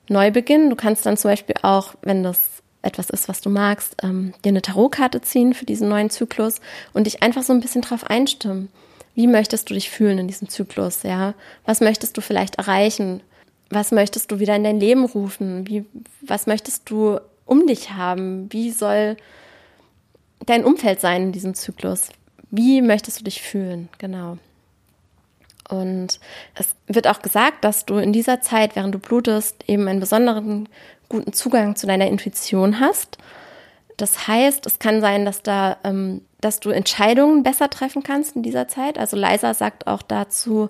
Neubeginn. Du kannst dann zum Beispiel auch, wenn das etwas ist, was du magst, ähm, dir eine Tarotkarte ziehen für diesen neuen Zyklus und dich einfach so ein bisschen drauf einstimmen. Wie möchtest du dich fühlen in diesem Zyklus? Ja, was möchtest du vielleicht erreichen? Was möchtest du wieder in dein Leben rufen? Wie, was möchtest du um dich haben? Wie soll dein Umfeld sein in diesem Zyklus? Wie möchtest du dich fühlen? Genau. Und es wird auch gesagt, dass du in dieser Zeit, während du blutest, eben einen besonderen guten Zugang zu deiner Intuition hast. Das heißt, es kann sein, dass da, ähm, dass du Entscheidungen besser treffen kannst in dieser Zeit. Also Leisa sagt auch dazu,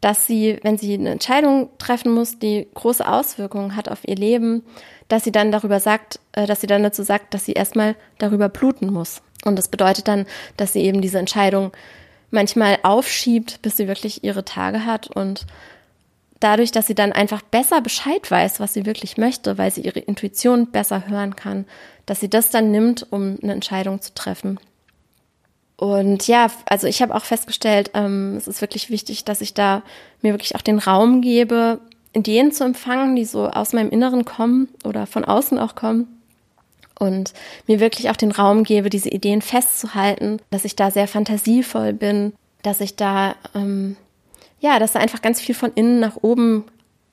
dass sie, wenn sie eine Entscheidung treffen muss, die große Auswirkungen hat auf ihr Leben, dass sie dann darüber sagt, äh, dass sie dann dazu sagt, dass sie erstmal darüber bluten muss. Und das bedeutet dann, dass sie eben diese Entscheidung manchmal aufschiebt, bis sie wirklich ihre Tage hat und dadurch, dass sie dann einfach besser Bescheid weiß, was sie wirklich möchte, weil sie ihre Intuition besser hören kann, dass sie das dann nimmt, um eine Entscheidung zu treffen. Und ja, also ich habe auch festgestellt, ähm, es ist wirklich wichtig, dass ich da mir wirklich auch den Raum gebe, Ideen zu empfangen, die so aus meinem Inneren kommen oder von außen auch kommen. Und mir wirklich auch den Raum gebe, diese Ideen festzuhalten, dass ich da sehr fantasievoll bin, dass ich da ähm, ja, dass da einfach ganz viel von innen nach oben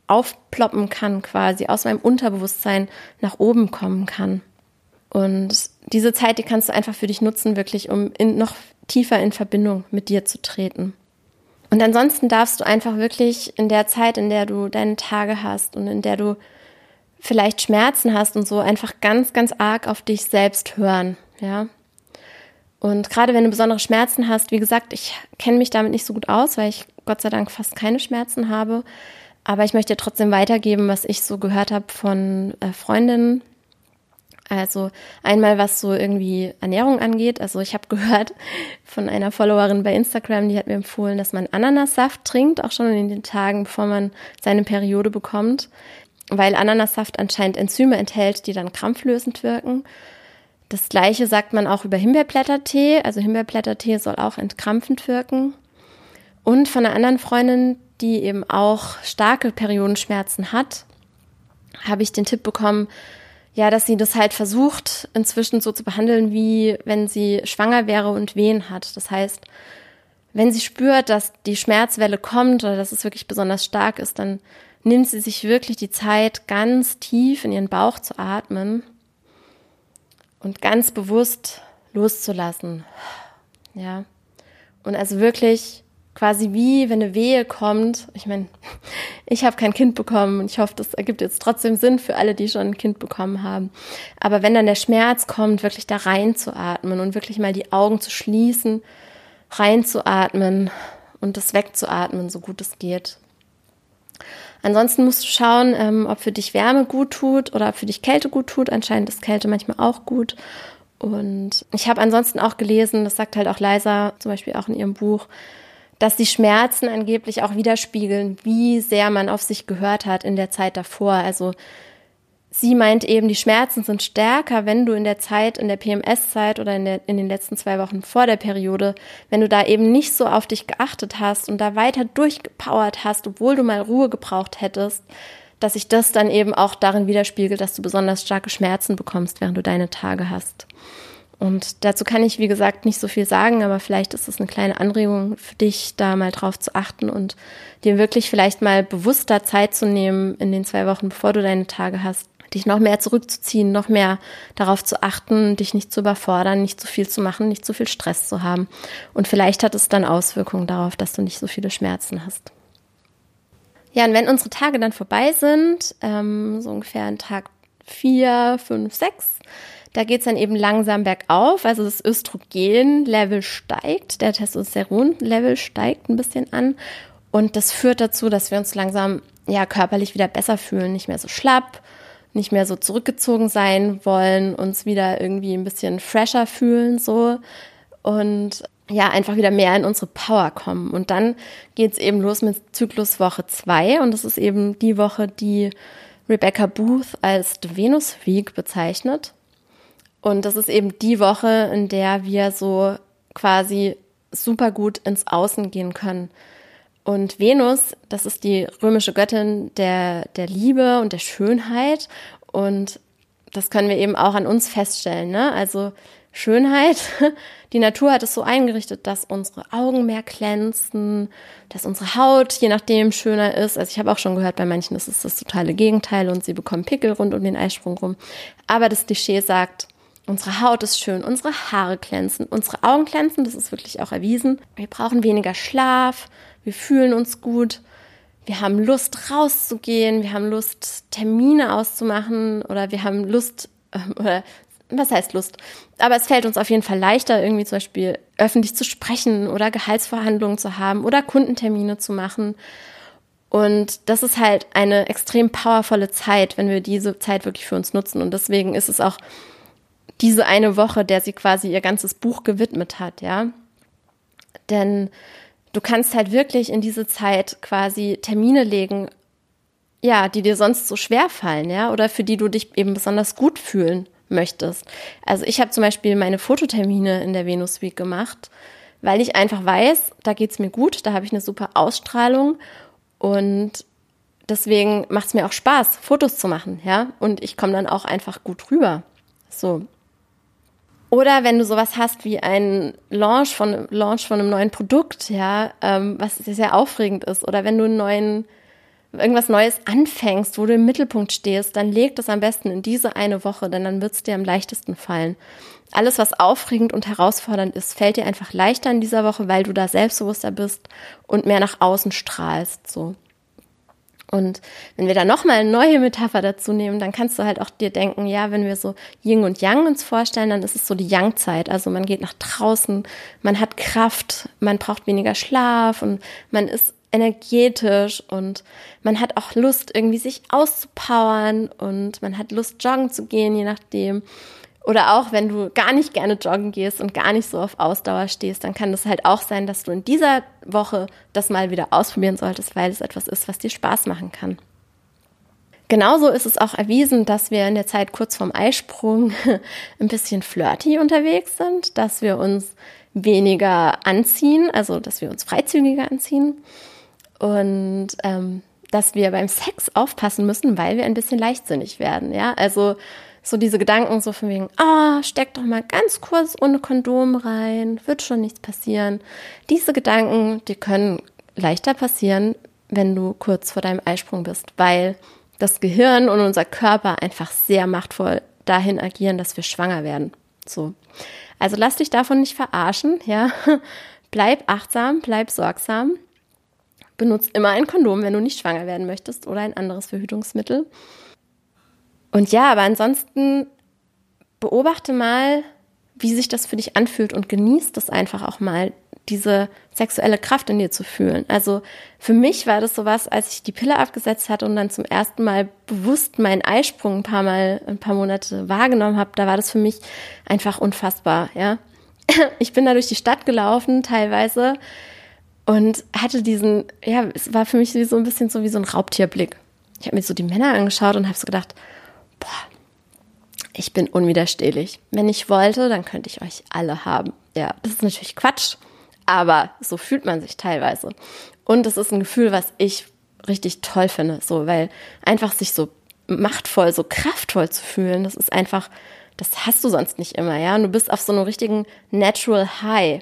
aufploppen kann, quasi aus meinem Unterbewusstsein nach oben kommen kann. Und diese Zeit, die kannst du einfach für dich nutzen, wirklich, um in, noch tiefer in Verbindung mit dir zu treten. Und ansonsten darfst du einfach wirklich in der Zeit, in der du deine Tage hast und in der du vielleicht Schmerzen hast und so, einfach ganz, ganz arg auf dich selbst hören, ja. Und gerade wenn du besondere Schmerzen hast, wie gesagt, ich kenne mich damit nicht so gut aus, weil ich Gott sei Dank fast keine Schmerzen habe. Aber ich möchte trotzdem weitergeben, was ich so gehört habe von äh, Freundinnen. Also einmal, was so irgendwie Ernährung angeht. Also ich habe gehört von einer Followerin bei Instagram, die hat mir empfohlen, dass man Ananassaft trinkt, auch schon in den Tagen, bevor man seine Periode bekommt, weil Ananassaft anscheinend Enzyme enthält, die dann krampflösend wirken. Das gleiche sagt man auch über Himbeerblättertee. Also Himbeerblättertee soll auch entkrampfend wirken. Und von einer anderen Freundin, die eben auch starke Periodenschmerzen hat, habe ich den Tipp bekommen, ja, dass sie das halt versucht, inzwischen so zu behandeln, wie wenn sie schwanger wäre und Wehen hat. Das heißt, wenn sie spürt, dass die Schmerzwelle kommt oder dass es wirklich besonders stark ist, dann nimmt sie sich wirklich die Zeit, ganz tief in ihren Bauch zu atmen und ganz bewusst loszulassen. Ja. Und also wirklich quasi wie, wenn eine Wehe kommt. Ich meine, ich habe kein Kind bekommen und ich hoffe, das ergibt jetzt trotzdem Sinn für alle, die schon ein Kind bekommen haben. Aber wenn dann der Schmerz kommt, wirklich da reinzuatmen und wirklich mal die Augen zu schließen, reinzuatmen und das wegzuatmen, so gut es geht. Ansonsten musst du schauen, ähm, ob für dich Wärme gut tut oder ob für dich Kälte gut tut. Anscheinend ist Kälte manchmal auch gut. Und ich habe ansonsten auch gelesen, das sagt halt auch Leisa zum Beispiel auch in ihrem Buch, dass die Schmerzen angeblich auch widerspiegeln, wie sehr man auf sich gehört hat in der Zeit davor. Also sie meint eben, die Schmerzen sind stärker, wenn du in der Zeit, in der PMS-Zeit oder in, der, in den letzten zwei Wochen vor der Periode, wenn du da eben nicht so auf dich geachtet hast und da weiter durchgepowert hast, obwohl du mal Ruhe gebraucht hättest, dass sich das dann eben auch darin widerspiegelt, dass du besonders starke Schmerzen bekommst, während du deine Tage hast. Und dazu kann ich, wie gesagt, nicht so viel sagen, aber vielleicht ist es eine kleine Anregung für dich, da mal drauf zu achten und dir wirklich vielleicht mal bewusster Zeit zu nehmen in den zwei Wochen, bevor du deine Tage hast, dich noch mehr zurückzuziehen, noch mehr darauf zu achten, dich nicht zu überfordern, nicht zu viel zu machen, nicht zu viel Stress zu haben. Und vielleicht hat es dann Auswirkungen darauf, dass du nicht so viele Schmerzen hast. Ja, und wenn unsere Tage dann vorbei sind, ähm, so ungefähr an Tag vier, fünf, sechs, da geht's dann eben langsam bergauf. Also das Östrogen-Level steigt, der Testosteron-Level steigt ein bisschen an. Und das führt dazu, dass wir uns langsam ja körperlich wieder besser fühlen, nicht mehr so schlapp, nicht mehr so zurückgezogen sein wollen, uns wieder irgendwie ein bisschen fresher fühlen so und ja, einfach wieder mehr in unsere Power kommen. Und dann geht's eben los mit Zykluswoche zwei und das ist eben die Woche, die Rebecca Booth als The Venus Week bezeichnet. Und das ist eben die Woche, in der wir so quasi super gut ins Außen gehen können. Und Venus, das ist die römische Göttin der, der Liebe und der Schönheit. Und das können wir eben auch an uns feststellen. Ne? Also Schönheit, die Natur hat es so eingerichtet, dass unsere Augen mehr glänzen, dass unsere Haut je nachdem schöner ist. Also ich habe auch schon gehört, bei manchen ist es das totale Gegenteil und sie bekommen Pickel rund um den Eisprung rum. Aber das Klischee sagt, Unsere Haut ist schön, unsere Haare glänzen, unsere Augen glänzen, das ist wirklich auch erwiesen. Wir brauchen weniger Schlaf, wir fühlen uns gut, wir haben Lust rauszugehen, wir haben Lust Termine auszumachen oder wir haben Lust, äh, oder was heißt Lust? Aber es fällt uns auf jeden Fall leichter, irgendwie zum Beispiel öffentlich zu sprechen oder Gehaltsverhandlungen zu haben oder Kundentermine zu machen. Und das ist halt eine extrem powervolle Zeit, wenn wir diese Zeit wirklich für uns nutzen. Und deswegen ist es auch diese eine Woche, der sie quasi ihr ganzes Buch gewidmet hat, ja. Denn du kannst halt wirklich in diese Zeit quasi Termine legen, ja, die dir sonst so schwer fallen, ja, oder für die du dich eben besonders gut fühlen möchtest. Also ich habe zum Beispiel meine Fototermine in der Venus Week gemacht, weil ich einfach weiß, da geht's mir gut, da habe ich eine super Ausstrahlung und deswegen macht es mir auch Spaß, Fotos zu machen, ja, und ich komme dann auch einfach gut rüber. So, oder wenn du sowas hast wie ein Launch von, Launch von einem neuen Produkt, ja, ähm, was sehr, aufregend ist. Oder wenn du einen neuen, irgendwas Neues anfängst, wo du im Mittelpunkt stehst, dann leg das am besten in diese eine Woche, denn dann wird es dir am leichtesten fallen. Alles, was aufregend und herausfordernd ist, fällt dir einfach leichter in dieser Woche, weil du da selbstbewusster bist und mehr nach außen strahlst, so. Und wenn wir da nochmal eine neue Metapher dazu nehmen, dann kannst du halt auch dir denken, ja, wenn wir so Yin und Yang uns vorstellen, dann ist es so die Yang-Zeit. Also man geht nach draußen, man hat Kraft, man braucht weniger Schlaf und man ist energetisch und man hat auch Lust, irgendwie sich auszupowern und man hat Lust, joggen zu gehen, je nachdem. Oder auch wenn du gar nicht gerne joggen gehst und gar nicht so auf Ausdauer stehst, dann kann das halt auch sein, dass du in dieser Woche das mal wieder ausprobieren solltest, weil es etwas ist, was dir Spaß machen kann. Genauso ist es auch erwiesen, dass wir in der Zeit kurz vorm Eisprung ein bisschen flirty unterwegs sind, dass wir uns weniger anziehen, also dass wir uns freizügiger anziehen und ähm, dass wir beim Sex aufpassen müssen, weil wir ein bisschen leichtsinnig werden. Ja, also so diese Gedanken so von wegen, ah, oh, steck doch mal ganz kurz ohne Kondom rein, wird schon nichts passieren. Diese Gedanken, die können leichter passieren, wenn du kurz vor deinem Eisprung bist, weil das Gehirn und unser Körper einfach sehr machtvoll dahin agieren, dass wir schwanger werden. So. Also lass dich davon nicht verarschen, ja. Bleib achtsam, bleib sorgsam. Benutz immer ein Kondom, wenn du nicht schwanger werden möchtest oder ein anderes Verhütungsmittel. Und ja, aber ansonsten beobachte mal, wie sich das für dich anfühlt und genießt es einfach auch mal, diese sexuelle Kraft in dir zu fühlen. Also für mich war das sowas, als ich die Pille abgesetzt hatte und dann zum ersten Mal bewusst meinen Eisprung ein paar Mal, ein paar Monate wahrgenommen habe, da war das für mich einfach unfassbar, ja. Ich bin da durch die Stadt gelaufen teilweise und hatte diesen, ja, es war für mich so ein bisschen so wie so ein Raubtierblick. Ich habe mir so die Männer angeschaut und habe so gedacht, boah, ich bin unwiderstehlich. Wenn ich wollte, dann könnte ich euch alle haben. Ja, das ist natürlich Quatsch, aber so fühlt man sich teilweise. Und es ist ein Gefühl, was ich richtig toll finde, so, weil einfach sich so machtvoll, so kraftvoll zu fühlen, das ist einfach, das hast du sonst nicht immer, ja. Und du bist auf so einem richtigen Natural High.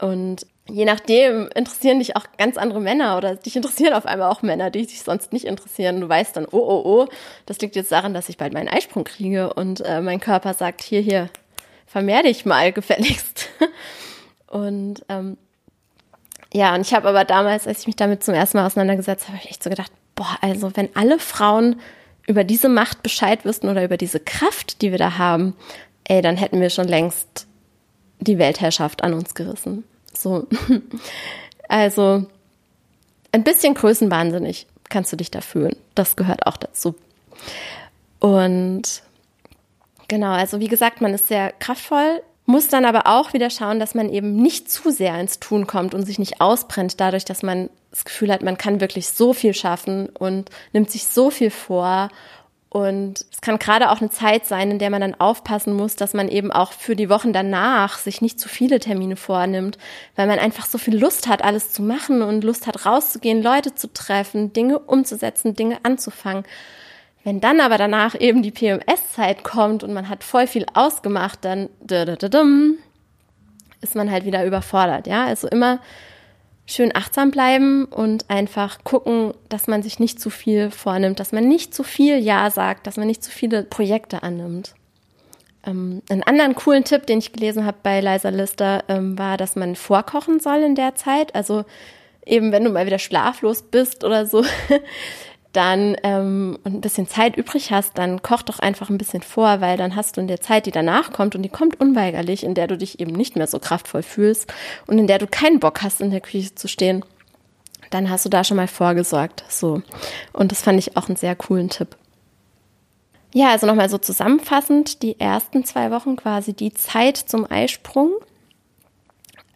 Und je nachdem interessieren dich auch ganz andere Männer oder dich interessieren auf einmal auch Männer, die dich sonst nicht interessieren. Du weißt dann, oh, oh, oh, das liegt jetzt daran, dass ich bald meinen Eisprung kriege und äh, mein Körper sagt, hier, hier, vermehr dich mal gefälligst. und ähm, ja, und ich habe aber damals, als ich mich damit zum ersten Mal auseinandergesetzt habe, habe ich echt so gedacht, boah, also wenn alle Frauen über diese Macht Bescheid wüssten oder über diese Kraft, die wir da haben, ey, dann hätten wir schon längst die Weltherrschaft an uns gerissen. So. Also ein bisschen größenwahnsinnig kannst du dich da fühlen. Das gehört auch dazu. Und genau, also wie gesagt, man ist sehr kraftvoll, muss dann aber auch wieder schauen, dass man eben nicht zu sehr ins Tun kommt und sich nicht ausbrennt, dadurch, dass man das Gefühl hat, man kann wirklich so viel schaffen und nimmt sich so viel vor und es kann gerade auch eine Zeit sein, in der man dann aufpassen muss, dass man eben auch für die Wochen danach sich nicht zu viele Termine vornimmt, weil man einfach so viel Lust hat, alles zu machen und Lust hat, rauszugehen, Leute zu treffen, Dinge umzusetzen, Dinge anzufangen. Wenn dann aber danach eben die PMS-Zeit kommt und man hat voll viel ausgemacht, dann ist man halt wieder überfordert, ja. Also immer schön achtsam bleiben und einfach gucken, dass man sich nicht zu viel vornimmt, dass man nicht zu viel Ja sagt, dass man nicht zu viele Projekte annimmt. Ähm, einen anderen coolen Tipp, den ich gelesen habe bei Liza Lister, ähm, war, dass man vorkochen soll in der Zeit. Also eben, wenn du mal wieder schlaflos bist oder so, dann ähm, und ein bisschen Zeit übrig hast, dann koch doch einfach ein bisschen vor, weil dann hast du in der Zeit, die danach kommt, und die kommt unweigerlich, in der du dich eben nicht mehr so kraftvoll fühlst und in der du keinen Bock hast, in der Küche zu stehen, dann hast du da schon mal vorgesorgt. So. Und das fand ich auch einen sehr coolen Tipp. Ja, also nochmal so zusammenfassend, die ersten zwei Wochen quasi die Zeit zum Eisprung.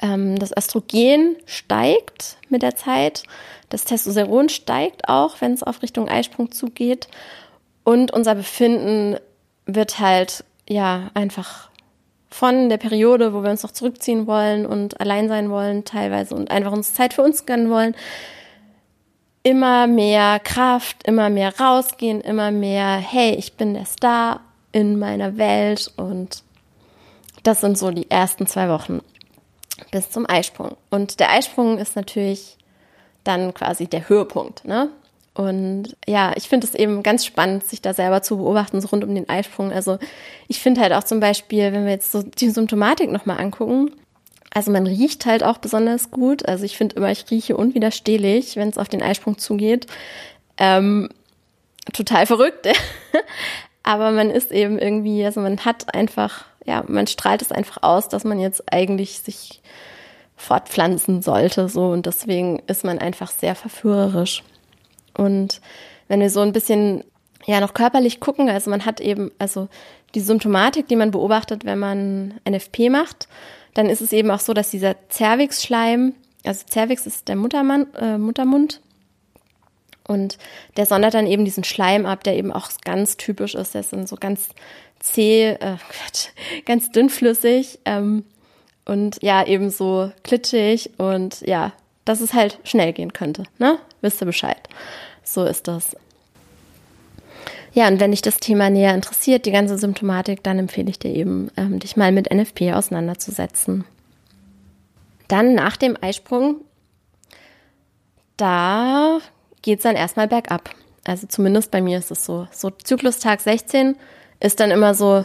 Ähm, das Östrogen steigt mit der Zeit. Das Testosteron steigt auch, wenn es auf Richtung Eisprung zugeht. Und unser Befinden wird halt, ja, einfach von der Periode, wo wir uns noch zurückziehen wollen und allein sein wollen teilweise und einfach uns Zeit für uns gönnen wollen, immer mehr Kraft, immer mehr rausgehen, immer mehr, hey, ich bin der Star in meiner Welt und das sind so die ersten zwei Wochen bis zum Eisprung. Und der Eisprung ist natürlich dann quasi der Höhepunkt. Ne? Und ja, ich finde es eben ganz spannend, sich da selber zu beobachten, so rund um den Eisprung. Also ich finde halt auch zum Beispiel, wenn wir jetzt so die Symptomatik nochmal angucken, also man riecht halt auch besonders gut. Also ich finde immer, ich rieche unwiderstehlich, wenn es auf den Eisprung zugeht. Ähm, total verrückt. Aber man ist eben irgendwie, also man hat einfach, ja, man strahlt es einfach aus, dass man jetzt eigentlich sich fortpflanzen sollte, so. Und deswegen ist man einfach sehr verführerisch. Und wenn wir so ein bisschen, ja, noch körperlich gucken, also man hat eben, also die Symptomatik, die man beobachtet, wenn man NFP macht, dann ist es eben auch so, dass dieser Cervix-Schleim, also Cervix ist der Muttermann, äh, Muttermund, und der sondert dann eben diesen Schleim ab, der eben auch ganz typisch ist. Der ist dann so ganz zäh, äh, ganz dünnflüssig. Ähm, und ja, eben so klitschig und ja, dass es halt schnell gehen könnte, ne? Wisst ihr Bescheid. So ist das. Ja, und wenn dich das Thema näher interessiert, die ganze Symptomatik, dann empfehle ich dir eben, ähm, dich mal mit NFP auseinanderzusetzen. Dann nach dem Eisprung, da geht es dann erstmal bergab. Also zumindest bei mir ist es so. So Zyklustag 16 ist dann immer so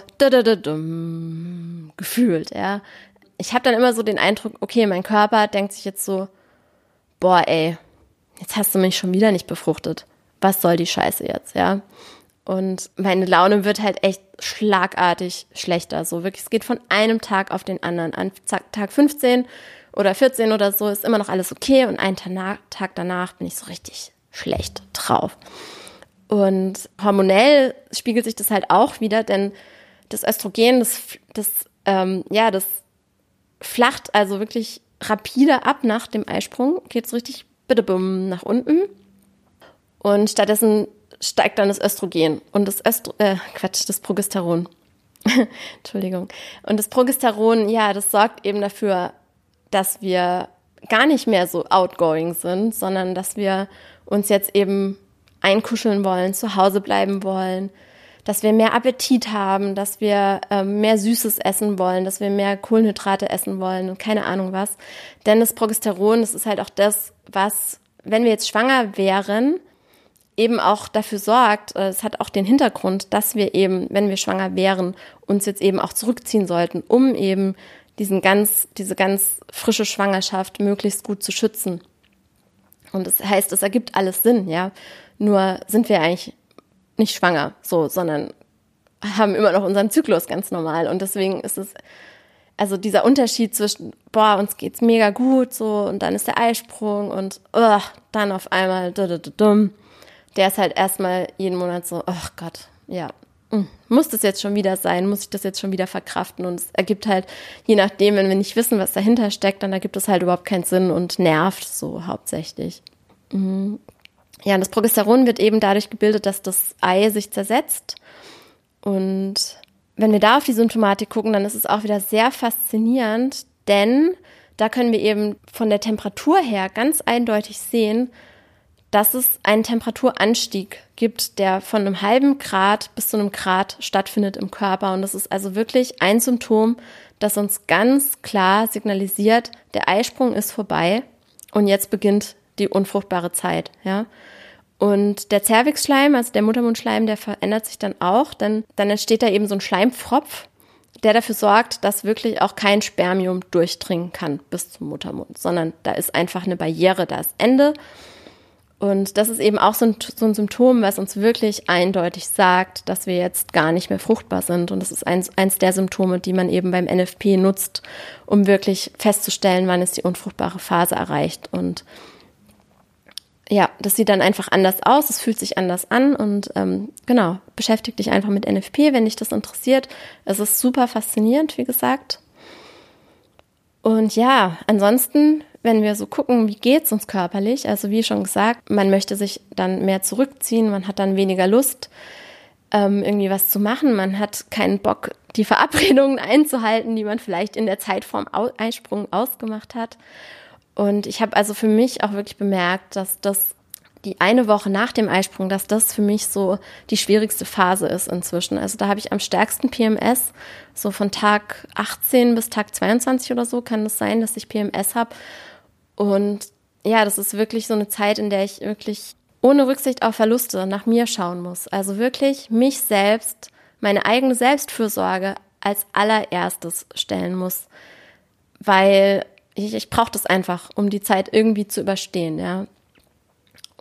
gefühlt, ja ich habe dann immer so den Eindruck, okay, mein Körper denkt sich jetzt so, boah, ey, jetzt hast du mich schon wieder nicht befruchtet. Was soll die Scheiße jetzt, ja? Und meine Laune wird halt echt schlagartig schlechter. So wirklich, es geht von einem Tag auf den anderen. An Tag 15 oder 14 oder so ist immer noch alles okay und einen Tag danach bin ich so richtig schlecht drauf. Und hormonell spiegelt sich das halt auch wieder, denn das Östrogen, das, das, ähm, ja, das flacht also wirklich rapide ab nach dem Eisprung, geht so richtig bitte bumm nach unten. Und stattdessen steigt dann das Östrogen und das Östro äh, Quatsch, das Progesteron. Entschuldigung. Und das Progesteron, ja, das sorgt eben dafür, dass wir gar nicht mehr so outgoing sind, sondern dass wir uns jetzt eben einkuscheln wollen, zu Hause bleiben wollen, dass wir mehr Appetit haben, dass wir ähm, mehr Süßes essen wollen, dass wir mehr Kohlenhydrate essen wollen und keine Ahnung was. Denn das Progesteron, das ist halt auch das, was, wenn wir jetzt schwanger wären, eben auch dafür sorgt, äh, es hat auch den Hintergrund, dass wir eben, wenn wir schwanger wären, uns jetzt eben auch zurückziehen sollten, um eben diesen ganz, diese ganz frische Schwangerschaft möglichst gut zu schützen. Und das heißt, es ergibt alles Sinn, ja. Nur sind wir eigentlich nicht schwanger, so, sondern haben immer noch unseren Zyklus ganz normal. Und deswegen ist es, also dieser Unterschied zwischen, boah, uns geht's mega gut, so, und dann ist der Eisprung und, oh, dann auf einmal, dumm, der ist halt erstmal jeden Monat so, oh Gott, ja, hm, muss das jetzt schon wieder sein? Muss ich das jetzt schon wieder verkraften? Und es ergibt halt, je nachdem, wenn wir nicht wissen, was dahinter steckt, dann ergibt es halt überhaupt keinen Sinn und nervt so hauptsächlich. Mhm. Ja, das Progesteron wird eben dadurch gebildet, dass das Ei sich zersetzt. Und wenn wir da auf die Symptomatik gucken, dann ist es auch wieder sehr faszinierend, denn da können wir eben von der Temperatur her ganz eindeutig sehen, dass es einen Temperaturanstieg gibt, der von einem halben Grad bis zu einem Grad stattfindet im Körper. Und das ist also wirklich ein Symptom, das uns ganz klar signalisiert, der Eisprung ist vorbei und jetzt beginnt die unfruchtbare Zeit, ja. Und der Zervixschleim, also der Muttermundschleim, der verändert sich dann auch, denn dann entsteht da eben so ein Schleimpfropf, der dafür sorgt, dass wirklich auch kein Spermium durchdringen kann bis zum Muttermund, sondern da ist einfach eine Barriere, da ist Ende. Und das ist eben auch so ein, so ein, Symptom, was uns wirklich eindeutig sagt, dass wir jetzt gar nicht mehr fruchtbar sind. Und das ist eins, eins der Symptome, die man eben beim NFP nutzt, um wirklich festzustellen, wann ist die unfruchtbare Phase erreicht. Und ja, das sieht dann einfach anders aus, es fühlt sich anders an und ähm, genau, beschäftige dich einfach mit NFP, wenn dich das interessiert. Es ist super faszinierend, wie gesagt. Und ja, ansonsten, wenn wir so gucken, wie geht's uns körperlich, also wie schon gesagt, man möchte sich dann mehr zurückziehen, man hat dann weniger Lust, ähm, irgendwie was zu machen, man hat keinen Bock, die Verabredungen einzuhalten, die man vielleicht in der Zeit vorm Einsprung ausgemacht hat. Und ich habe also für mich auch wirklich bemerkt, dass das die eine Woche nach dem Eisprung, dass das für mich so die schwierigste Phase ist inzwischen. Also da habe ich am stärksten PMS, so von Tag 18 bis Tag 22 oder so kann es sein, dass ich PMS habe. Und ja, das ist wirklich so eine Zeit, in der ich wirklich ohne Rücksicht auf Verluste nach mir schauen muss. Also wirklich mich selbst, meine eigene Selbstfürsorge als allererstes stellen muss. Weil ich, ich brauche das einfach, um die Zeit irgendwie zu überstehen, ja.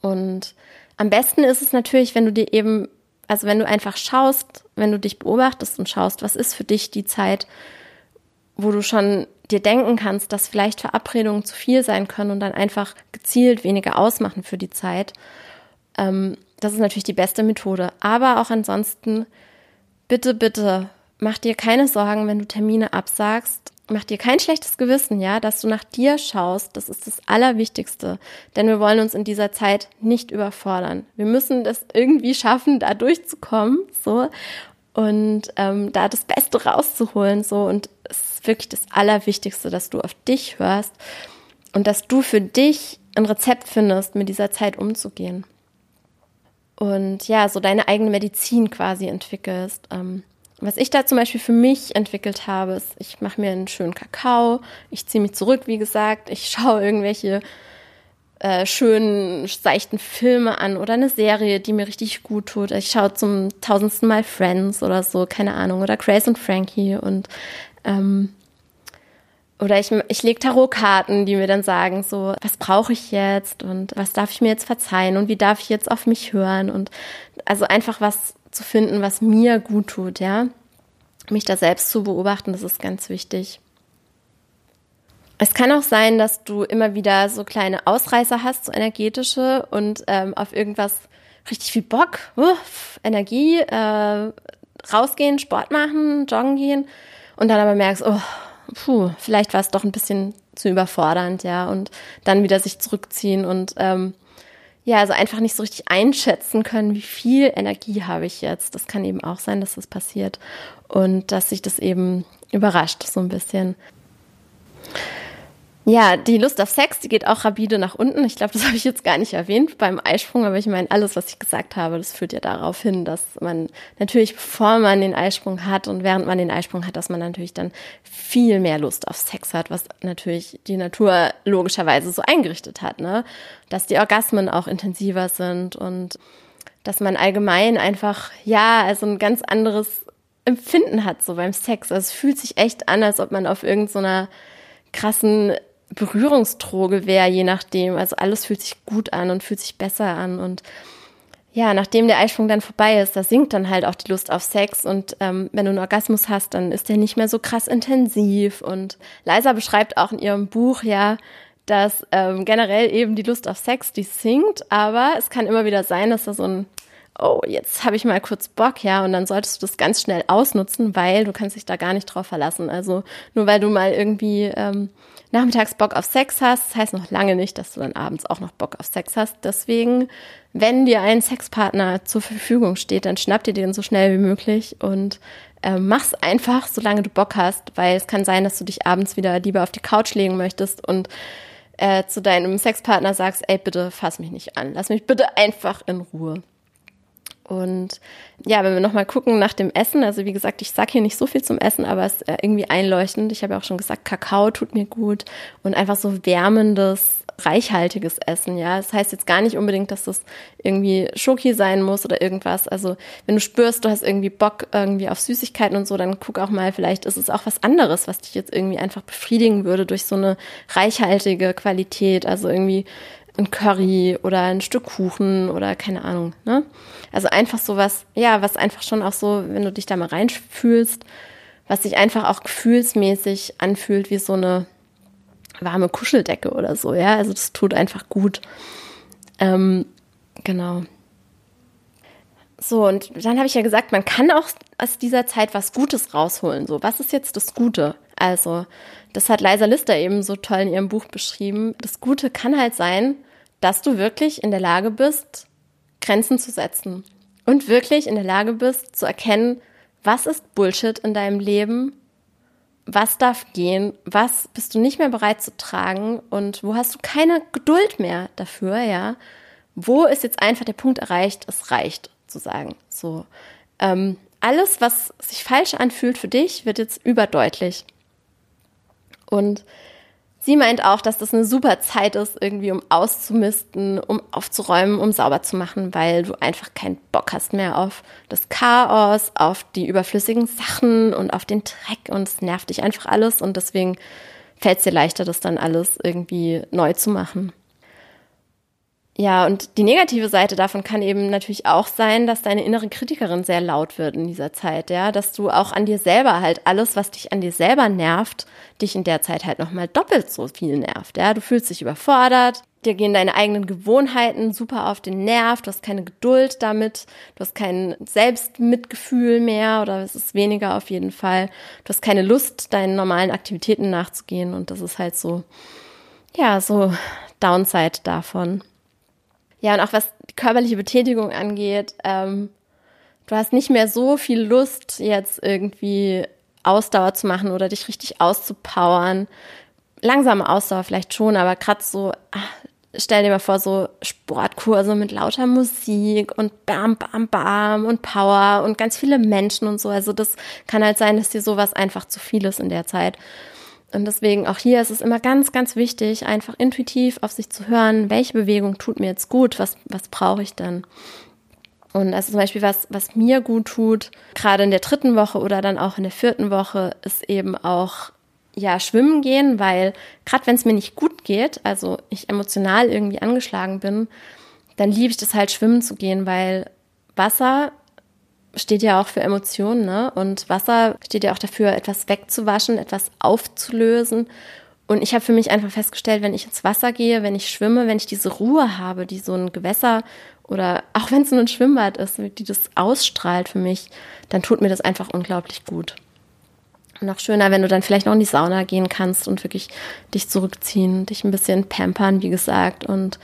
Und am besten ist es natürlich, wenn du dir eben, also wenn du einfach schaust, wenn du dich beobachtest und schaust, was ist für dich die Zeit, wo du schon dir denken kannst, dass vielleicht Verabredungen zu viel sein können und dann einfach gezielt weniger ausmachen für die Zeit. Ähm, das ist natürlich die beste Methode. Aber auch ansonsten, bitte, bitte, mach dir keine Sorgen, wenn du Termine absagst mach dir kein schlechtes Gewissen, ja, dass du nach dir schaust. Das ist das Allerwichtigste. Denn wir wollen uns in dieser Zeit nicht überfordern. Wir müssen das irgendwie schaffen, da durchzukommen, so. Und ähm, da das Beste rauszuholen, so. Und es ist wirklich das Allerwichtigste, dass du auf dich hörst und dass du für dich ein Rezept findest, mit dieser Zeit umzugehen. Und ja, so deine eigene Medizin quasi entwickelst. Ähm, was ich da zum Beispiel für mich entwickelt habe, ist, ich mache mir einen schönen Kakao, ich ziehe mich zurück, wie gesagt, ich schaue irgendwelche äh, schönen, seichten Filme an oder eine Serie, die mir richtig gut tut. Ich schaue zum tausendsten Mal Friends oder so, keine Ahnung, oder Grace und Frankie und ähm, oder ich, ich lege Tarotkarten, die mir dann sagen, so, was brauche ich jetzt und was darf ich mir jetzt verzeihen und wie darf ich jetzt auf mich hören und also einfach was zu finden, was mir gut tut, ja. Mich da selbst zu beobachten, das ist ganz wichtig. Es kann auch sein, dass du immer wieder so kleine Ausreißer hast, so energetische und ähm, auf irgendwas richtig viel Bock, uff, Energie, äh, rausgehen, Sport machen, joggen gehen und dann aber merkst, oh, puh, vielleicht war es doch ein bisschen zu überfordernd, ja, und dann wieder sich zurückziehen und ähm, ja, also einfach nicht so richtig einschätzen können, wie viel Energie habe ich jetzt. Das kann eben auch sein, dass das passiert und dass sich das eben überrascht so ein bisschen. Ja, die Lust auf Sex, die geht auch rapide nach unten. Ich glaube, das habe ich jetzt gar nicht erwähnt beim Eisprung, aber ich meine, alles, was ich gesagt habe, das führt ja darauf hin, dass man natürlich, bevor man den Eisprung hat und während man den Eisprung hat, dass man natürlich dann viel mehr Lust auf Sex hat, was natürlich die Natur logischerweise so eingerichtet hat, ne? Dass die Orgasmen auch intensiver sind und dass man allgemein einfach, ja, also ein ganz anderes Empfinden hat so beim Sex. Also es fühlt sich echt an, als ob man auf irgendeiner so krassen Berührungsdroge wäre, je nachdem. Also alles fühlt sich gut an und fühlt sich besser an. Und ja, nachdem der Eisprung dann vorbei ist, da sinkt dann halt auch die Lust auf Sex. Und ähm, wenn du einen Orgasmus hast, dann ist der nicht mehr so krass intensiv. Und Leisa beschreibt auch in ihrem Buch ja, dass ähm, generell eben die Lust auf Sex, die sinkt, aber es kann immer wieder sein, dass da so ein oh, jetzt habe ich mal kurz Bock, ja, und dann solltest du das ganz schnell ausnutzen, weil du kannst dich da gar nicht drauf verlassen. Also nur weil du mal irgendwie ähm, nachmittags Bock auf Sex hast, das heißt noch lange nicht, dass du dann abends auch noch Bock auf Sex hast. Deswegen, wenn dir ein Sexpartner zur Verfügung steht, dann schnapp dir den so schnell wie möglich und äh, mach's einfach, solange du Bock hast, weil es kann sein, dass du dich abends wieder lieber auf die Couch legen möchtest und äh, zu deinem Sexpartner sagst, ey, bitte fass mich nicht an, lass mich bitte einfach in Ruhe. Und ja, wenn wir nochmal gucken nach dem Essen, also wie gesagt, ich sag hier nicht so viel zum Essen, aber es ist irgendwie einleuchtend. Ich habe ja auch schon gesagt, Kakao tut mir gut und einfach so wärmendes, reichhaltiges Essen, ja. Das heißt jetzt gar nicht unbedingt, dass das irgendwie Schoki sein muss oder irgendwas. Also wenn du spürst, du hast irgendwie Bock irgendwie auf Süßigkeiten und so, dann guck auch mal, vielleicht ist es auch was anderes, was dich jetzt irgendwie einfach befriedigen würde durch so eine reichhaltige Qualität. Also irgendwie ein Curry oder ein Stück Kuchen oder keine Ahnung, ne? Also einfach sowas, ja, was einfach schon auch so, wenn du dich da mal reinfühlst, was sich einfach auch gefühlsmäßig anfühlt wie so eine warme Kuscheldecke oder so, ja. Also das tut einfach gut. Ähm, genau. So, und dann habe ich ja gesagt, man kann auch aus dieser Zeit was Gutes rausholen. So, was ist jetzt das Gute? Also, das hat Liza Lister eben so toll in ihrem Buch beschrieben. Das Gute kann halt sein, dass du wirklich in der Lage bist, Grenzen zu setzen und wirklich in der Lage bist zu erkennen, was ist Bullshit in deinem Leben, was darf gehen, was bist du nicht mehr bereit zu tragen und wo hast du keine Geduld mehr dafür, ja? Wo ist jetzt einfach der Punkt erreicht, es reicht, zu sagen. So, ähm, alles, was sich falsch anfühlt für dich, wird jetzt überdeutlich. Und sie meint auch, dass das eine super Zeit ist, irgendwie um auszumisten, um aufzuräumen, um sauber zu machen, weil du einfach keinen Bock hast mehr auf das Chaos, auf die überflüssigen Sachen und auf den Dreck und es nervt dich einfach alles und deswegen fällt es dir leichter, das dann alles irgendwie neu zu machen. Ja, und die negative Seite davon kann eben natürlich auch sein, dass deine innere Kritikerin sehr laut wird in dieser Zeit, ja, dass du auch an dir selber halt alles, was dich an dir selber nervt, dich in der Zeit halt nochmal doppelt so viel nervt, ja. Du fühlst dich überfordert, dir gehen deine eigenen Gewohnheiten super auf den Nerv, du hast keine Geduld damit, du hast kein Selbstmitgefühl mehr oder es ist weniger auf jeden Fall. Du hast keine Lust, deinen normalen Aktivitäten nachzugehen und das ist halt so, ja, so Downside davon. Ja, und auch was die körperliche Betätigung angeht, ähm, du hast nicht mehr so viel Lust, jetzt irgendwie Ausdauer zu machen oder dich richtig auszupowern. Langsame Ausdauer vielleicht schon, aber gerade so, ach, stell dir mal vor, so Sportkurse mit lauter Musik und Bam, Bam, Bam und Power und ganz viele Menschen und so. Also das kann halt sein, dass dir sowas einfach zu viel ist in der Zeit. Und deswegen auch hier ist es immer ganz, ganz wichtig, einfach intuitiv auf sich zu hören, welche Bewegung tut mir jetzt gut, was, was brauche ich dann. Und also zum Beispiel was, was mir gut tut, gerade in der dritten Woche oder dann auch in der vierten Woche, ist eben auch ja schwimmen gehen, weil gerade wenn es mir nicht gut geht, also ich emotional irgendwie angeschlagen bin, dann liebe ich das halt schwimmen zu gehen, weil Wasser steht ja auch für Emotionen, ne? Und Wasser steht ja auch dafür, etwas wegzuwaschen, etwas aufzulösen. Und ich habe für mich einfach festgestellt, wenn ich ins Wasser gehe, wenn ich schwimme, wenn ich diese Ruhe habe, die so ein Gewässer oder auch wenn es nur ein Schwimmbad ist, die das ausstrahlt für mich, dann tut mir das einfach unglaublich gut. noch schöner, wenn du dann vielleicht noch in die Sauna gehen kannst und wirklich dich zurückziehen, dich ein bisschen pampern, wie gesagt, und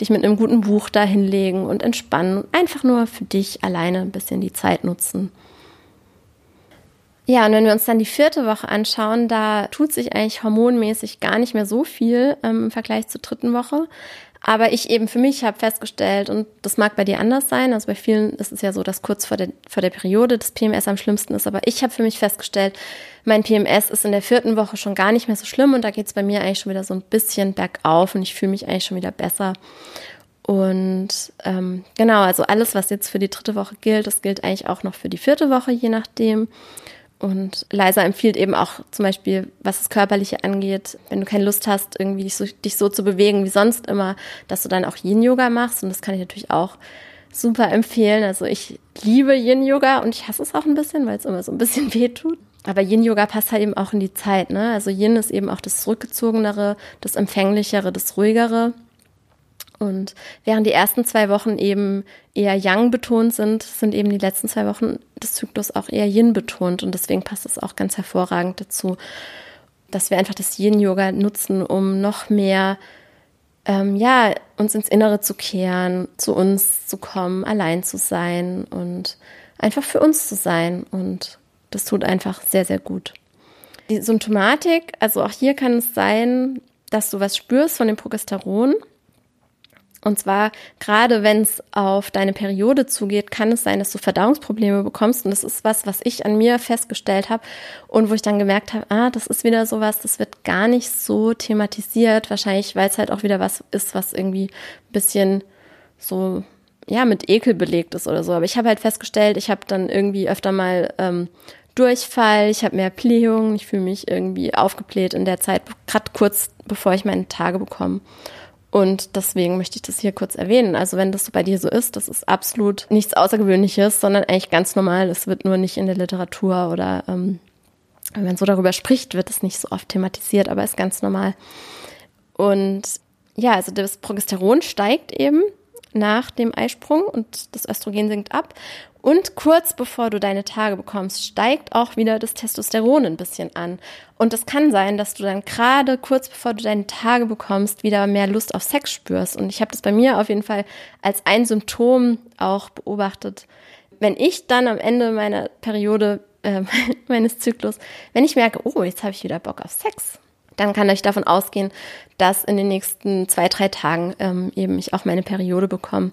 dich mit einem guten Buch da hinlegen und entspannen und einfach nur für dich alleine ein bisschen die Zeit nutzen. Ja, und wenn wir uns dann die vierte Woche anschauen, da tut sich eigentlich hormonmäßig gar nicht mehr so viel ähm, im Vergleich zur dritten Woche. Aber ich eben für mich habe festgestellt, und das mag bei dir anders sein, also bei vielen ist es ja so, dass kurz vor der, vor der Periode das PMS am schlimmsten ist, aber ich habe für mich festgestellt, mein PMS ist in der vierten Woche schon gar nicht mehr so schlimm und da geht es bei mir eigentlich schon wieder so ein bisschen bergauf und ich fühle mich eigentlich schon wieder besser. Und ähm, genau, also alles, was jetzt für die dritte Woche gilt, das gilt eigentlich auch noch für die vierte Woche, je nachdem. Und Leisa empfiehlt eben auch zum Beispiel, was das Körperliche angeht, wenn du keine Lust hast, irgendwie dich so, dich so zu bewegen wie sonst immer, dass du dann auch Yin-Yoga machst. Und das kann ich natürlich auch super empfehlen. Also ich liebe Yin-Yoga und ich hasse es auch ein bisschen, weil es immer so ein bisschen weh tut. Aber Yin-Yoga passt halt eben auch in die Zeit. Ne? Also Yin ist eben auch das Zurückgezogenere, das Empfänglichere, das Ruhigere. Und während die ersten zwei Wochen eben eher Yang betont sind, sind eben die letzten zwei Wochen des Zyklus auch eher Yin betont. Und deswegen passt es auch ganz hervorragend dazu, dass wir einfach das Yin-Yoga nutzen, um noch mehr, ähm, ja, uns ins Innere zu kehren, zu uns zu kommen, allein zu sein und einfach für uns zu sein. Und das tut einfach sehr, sehr gut. Die Symptomatik, also auch hier kann es sein, dass du was spürst von dem Progesteron und zwar gerade wenn es auf deine Periode zugeht, kann es sein, dass du Verdauungsprobleme bekommst. Und das ist was, was ich an mir festgestellt habe und wo ich dann gemerkt habe, ah, das ist wieder sowas, das wird gar nicht so thematisiert. Wahrscheinlich, weil es halt auch wieder was ist, was irgendwie ein bisschen so ja mit Ekel belegt ist oder so. Aber ich habe halt festgestellt, ich habe dann irgendwie öfter mal ähm, Durchfall, ich habe mehr Blähungen, ich fühle mich irgendwie aufgebläht in der Zeit, gerade kurz bevor ich meine Tage bekomme. Und deswegen möchte ich das hier kurz erwähnen. Also wenn das so bei dir so ist, das ist absolut nichts Außergewöhnliches, sondern eigentlich ganz normal. Es wird nur nicht in der Literatur oder ähm, wenn man so darüber spricht, wird es nicht so oft thematisiert, aber ist ganz normal. Und ja, also das Progesteron steigt eben nach dem Eisprung und das Östrogen sinkt ab. Und kurz bevor du deine Tage bekommst, steigt auch wieder das Testosteron ein bisschen an. Und es kann sein, dass du dann gerade kurz bevor du deine Tage bekommst, wieder mehr Lust auf Sex spürst. Und ich habe das bei mir auf jeden Fall als ein Symptom auch beobachtet. Wenn ich dann am Ende meiner Periode, äh, meines Zyklus, wenn ich merke, oh, jetzt habe ich wieder Bock auf Sex, dann kann ich davon ausgehen, dass in den nächsten zwei, drei Tagen ähm, eben ich auch meine Periode bekomme.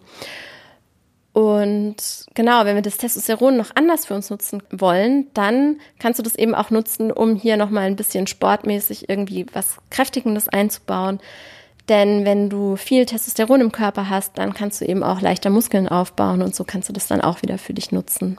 Und genau, wenn wir das Testosteron noch anders für uns nutzen wollen, dann kannst du das eben auch nutzen, um hier nochmal ein bisschen sportmäßig irgendwie was Kräftigendes einzubauen. Denn wenn du viel Testosteron im Körper hast, dann kannst du eben auch leichter Muskeln aufbauen und so kannst du das dann auch wieder für dich nutzen.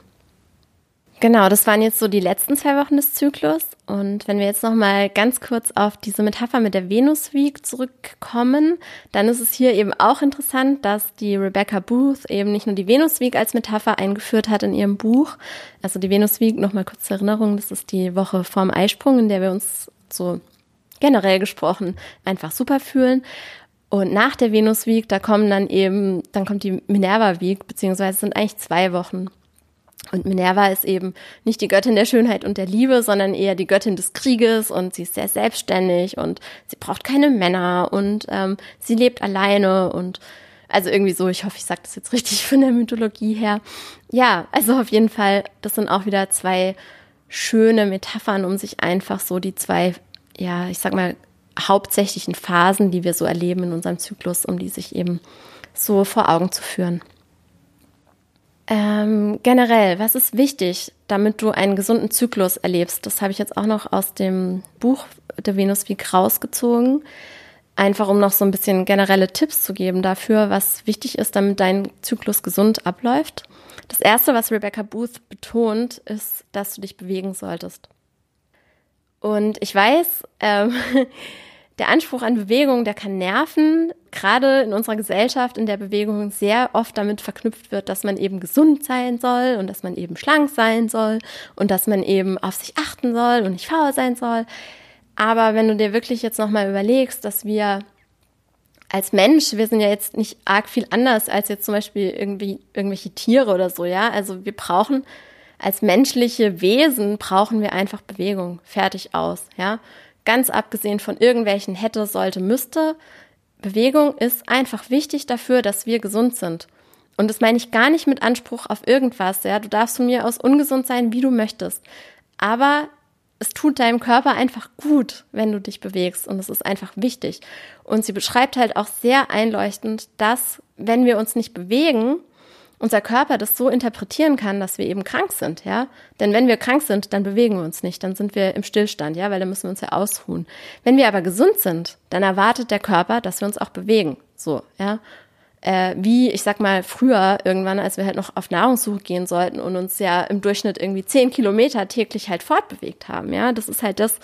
Genau, das waren jetzt so die letzten zwei Wochen des Zyklus. Und wenn wir jetzt noch mal ganz kurz auf diese Metapher mit der Venus Week zurückkommen, dann ist es hier eben auch interessant, dass die Rebecca Booth eben nicht nur die Venus Week als Metapher eingeführt hat in ihrem Buch. Also die Venus Week, noch mal kurz zur Erinnerung, das ist die Woche vorm Eisprung, in der wir uns so generell gesprochen einfach super fühlen. Und nach der Venus Week, da kommen dann eben, dann kommt die Minerva Week, beziehungsweise sind eigentlich zwei Wochen. Und Minerva ist eben nicht die Göttin der Schönheit und der Liebe, sondern eher die Göttin des Krieges und sie ist sehr selbstständig und sie braucht keine Männer und ähm, sie lebt alleine und also irgendwie so, ich hoffe, ich sage das jetzt richtig von der Mythologie her. Ja, also auf jeden Fall, das sind auch wieder zwei schöne Metaphern, um sich einfach so die zwei, ja, ich sag mal, hauptsächlichen Phasen, die wir so erleben in unserem Zyklus, um die sich eben so vor Augen zu führen. Ähm, generell, was ist wichtig, damit du einen gesunden Zyklus erlebst? Das habe ich jetzt auch noch aus dem Buch der Venus Week rausgezogen. Einfach um noch so ein bisschen generelle Tipps zu geben dafür, was wichtig ist, damit dein Zyklus gesund abläuft. Das erste, was Rebecca Booth betont, ist, dass du dich bewegen solltest. Und ich weiß, ähm, der Anspruch an Bewegung, der kann nerven, gerade in unserer Gesellschaft, in der Bewegung sehr oft damit verknüpft wird, dass man eben gesund sein soll und dass man eben schlank sein soll und dass man eben auf sich achten soll und nicht faul sein soll. Aber wenn du dir wirklich jetzt nochmal überlegst, dass wir als Mensch, wir sind ja jetzt nicht arg viel anders als jetzt zum Beispiel irgendwie irgendwelche Tiere oder so, ja. Also wir brauchen als menschliche Wesen brauchen wir einfach Bewegung. Fertig aus, ja. Ganz abgesehen von irgendwelchen hätte, sollte, müsste. Bewegung ist einfach wichtig dafür, dass wir gesund sind. Und das meine ich gar nicht mit Anspruch auf irgendwas, ja. Du darfst von mir aus ungesund sein, wie du möchtest. Aber es tut deinem Körper einfach gut, wenn du dich bewegst und es ist einfach wichtig. Und sie beschreibt halt auch sehr einleuchtend, dass wenn wir uns nicht bewegen, unser Körper das so interpretieren kann, dass wir eben krank sind, ja? Denn wenn wir krank sind, dann bewegen wir uns nicht, dann sind wir im Stillstand, ja, weil dann müssen wir uns ja ausruhen. Wenn wir aber gesund sind, dann erwartet der Körper, dass wir uns auch bewegen, so, ja? Äh, wie, ich sag mal, früher irgendwann, als wir halt noch auf Nahrungssuche gehen sollten und uns ja im Durchschnitt irgendwie zehn Kilometer täglich halt fortbewegt haben, ja? Das ist halt das,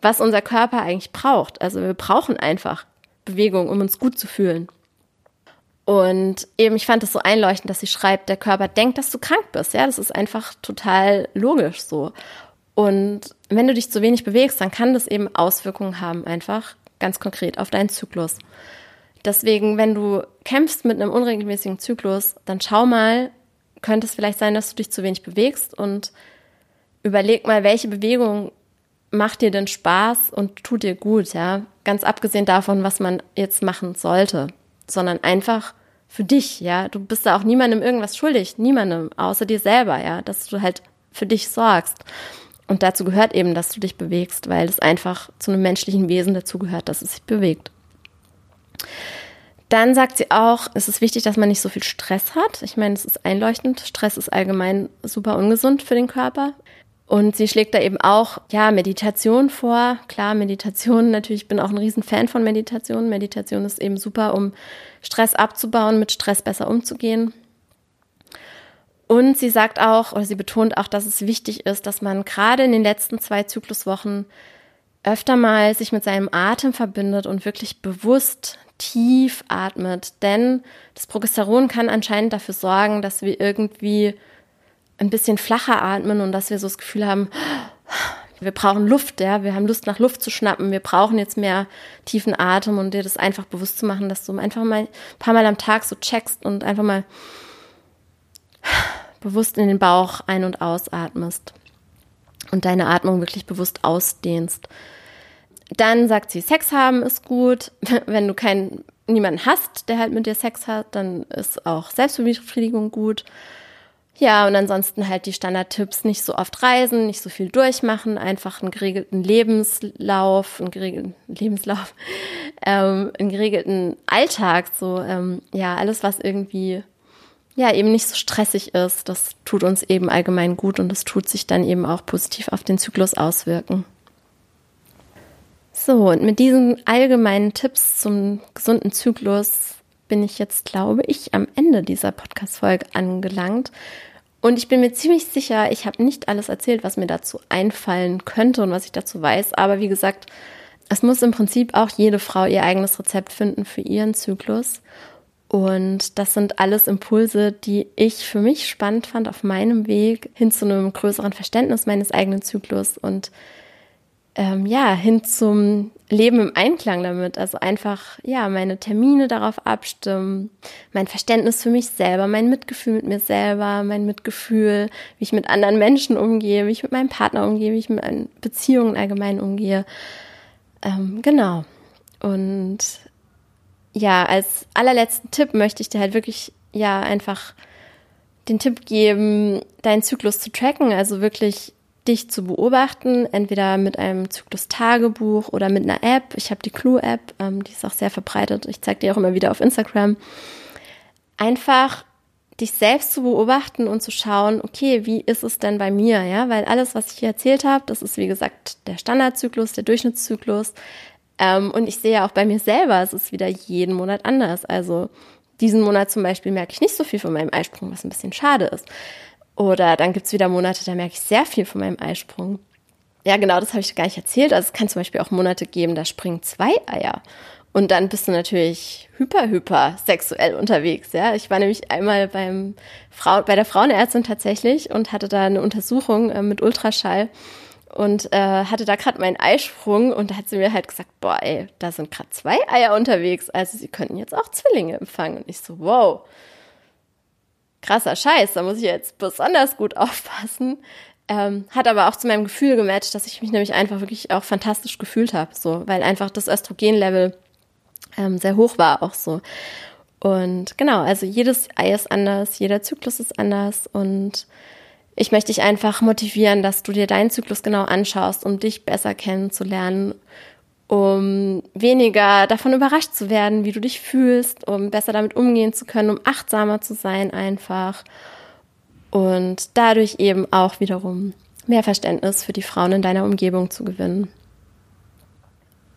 was unser Körper eigentlich braucht. Also wir brauchen einfach Bewegung, um uns gut zu fühlen. Und eben, ich fand es so einleuchtend, dass sie schreibt, der Körper denkt, dass du krank bist. Ja, das ist einfach total logisch so. Und wenn du dich zu wenig bewegst, dann kann das eben Auswirkungen haben, einfach ganz konkret auf deinen Zyklus. Deswegen, wenn du kämpfst mit einem unregelmäßigen Zyklus, dann schau mal, könnte es vielleicht sein, dass du dich zu wenig bewegst und überleg mal, welche Bewegung macht dir denn Spaß und tut dir gut, ja? Ganz abgesehen davon, was man jetzt machen sollte sondern einfach für dich, ja. Du bist da auch niemandem irgendwas schuldig, niemandem, außer dir selber, ja, dass du halt für dich sorgst. Und dazu gehört eben, dass du dich bewegst, weil es einfach zu einem menschlichen Wesen dazu gehört, dass es sich bewegt. Dann sagt sie auch, es ist wichtig, dass man nicht so viel Stress hat. Ich meine, es ist einleuchtend. Stress ist allgemein super ungesund für den Körper. Und sie schlägt da eben auch, ja, Meditation vor. Klar, Meditation, natürlich, ich bin auch ein Riesenfan von Meditation. Meditation ist eben super, um Stress abzubauen, mit Stress besser umzugehen. Und sie sagt auch, oder sie betont auch, dass es wichtig ist, dass man gerade in den letzten zwei Zykluswochen öfter mal sich mit seinem Atem verbindet und wirklich bewusst tief atmet. Denn das Progesteron kann anscheinend dafür sorgen, dass wir irgendwie ein bisschen flacher atmen und dass wir so das Gefühl haben, wir brauchen Luft, ja, wir haben Lust nach Luft zu schnappen, wir brauchen jetzt mehr tiefen Atem und dir das einfach bewusst zu machen, dass du einfach mal ein paar Mal am Tag so checkst und einfach mal bewusst in den Bauch ein- und ausatmest und deine Atmung wirklich bewusst ausdehnst. Dann sagt sie, Sex haben ist gut. Wenn du keinen, niemanden hast, der halt mit dir Sex hat, dann ist auch Selbstbefriedigung gut. Ja, und ansonsten halt die Standardtipps, nicht so oft reisen, nicht so viel durchmachen, einfach einen geregelten Lebenslauf, einen geregelten Lebenslauf, ähm, einen geregelten Alltag, so, ähm, ja, alles, was irgendwie, ja, eben nicht so stressig ist, das tut uns eben allgemein gut und das tut sich dann eben auch positiv auf den Zyklus auswirken. So, und mit diesen allgemeinen Tipps zum gesunden Zyklus bin ich jetzt, glaube ich, am Ende dieser Podcast-Folge angelangt. Und ich bin mir ziemlich sicher, ich habe nicht alles erzählt, was mir dazu einfallen könnte und was ich dazu weiß. Aber wie gesagt, es muss im Prinzip auch jede Frau ihr eigenes Rezept finden für ihren Zyklus. Und das sind alles Impulse, die ich für mich spannend fand auf meinem Weg hin zu einem größeren Verständnis meines eigenen Zyklus und ähm, ja, hin zum Leben im Einklang damit. Also einfach, ja, meine Termine darauf abstimmen, mein Verständnis für mich selber, mein Mitgefühl mit mir selber, mein Mitgefühl, wie ich mit anderen Menschen umgehe, wie ich mit meinem Partner umgehe, wie ich mit Beziehungen allgemein umgehe. Ähm, genau. Und ja, als allerletzten Tipp möchte ich dir halt wirklich, ja, einfach den Tipp geben, deinen Zyklus zu tracken, also wirklich dich zu beobachten, entweder mit einem Zyklus-Tagebuch oder mit einer App. Ich habe die Clue-App, ähm, die ist auch sehr verbreitet. Ich zeige dir auch immer wieder auf Instagram. Einfach dich selbst zu beobachten und zu schauen, okay, wie ist es denn bei mir, ja? Weil alles, was ich hier erzählt habe, das ist wie gesagt der Standardzyklus, der Durchschnittszyklus. Ähm, und ich sehe ja auch bei mir selber, es ist wieder jeden Monat anders. Also diesen Monat zum Beispiel merke ich nicht so viel von meinem Eisprung, was ein bisschen schade ist. Oder dann gibt's wieder Monate, da merke ich sehr viel von meinem Eisprung. Ja, genau, das habe ich gar nicht erzählt. Also es kann zum Beispiel auch Monate geben, da springen zwei Eier. Und dann bist du natürlich hyper, hyper sexuell unterwegs, ja. Ich war nämlich einmal beim Frau, bei der Frauenärztin tatsächlich und hatte da eine Untersuchung äh, mit Ultraschall und äh, hatte da gerade meinen Eisprung und da hat sie mir halt gesagt, boah, ey, da sind gerade zwei Eier unterwegs, also sie könnten jetzt auch Zwillinge empfangen. Und ich so, wow, krasser Scheiß, da muss ich jetzt besonders gut aufpassen. Ähm, hat aber auch zu meinem Gefühl gematcht, dass ich mich nämlich einfach wirklich auch fantastisch gefühlt habe, so, weil einfach das Östrogenlevel ähm, sehr hoch war auch so. Und genau, also jedes Ei ist anders, jeder Zyklus ist anders und ich möchte dich einfach motivieren, dass du dir deinen Zyklus genau anschaust, um dich besser kennenzulernen, um weniger davon überrascht zu werden, wie du dich fühlst, um besser damit umgehen zu können, um achtsamer zu sein einfach und dadurch eben auch wiederum mehr Verständnis für die Frauen in deiner Umgebung zu gewinnen.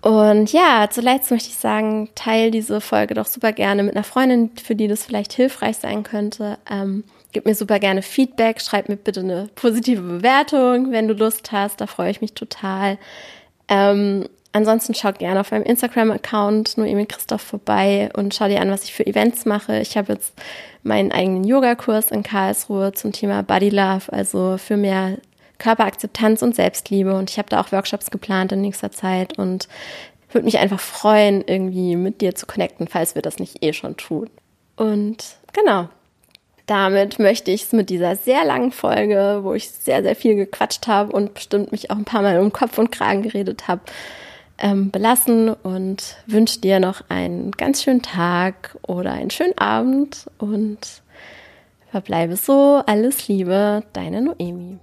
Und ja, zuletzt möchte ich sagen, teile diese Folge doch super gerne mit einer Freundin, für die das vielleicht hilfreich sein könnte. Ähm, gib mir super gerne Feedback, schreib mir bitte eine positive Bewertung, wenn du Lust hast. Da freue ich mich total. Ähm, ansonsten schau gerne auf meinem Instagram-Account Noemi Christoph vorbei und schau dir an, was ich für Events mache. Ich habe jetzt meinen eigenen Yogakurs in Karlsruhe zum Thema Body Love, also für mehr Körperakzeptanz und Selbstliebe. Und ich habe da auch Workshops geplant in nächster Zeit und würde mich einfach freuen, irgendwie mit dir zu connecten, falls wir das nicht eh schon tun. Und genau, damit möchte ich es mit dieser sehr langen Folge, wo ich sehr, sehr viel gequatscht habe und bestimmt mich auch ein paar Mal um Kopf und Kragen geredet habe, ähm, belassen und wünsche dir noch einen ganz schönen Tag oder einen schönen Abend und verbleibe so. Alles Liebe, deine Noemi.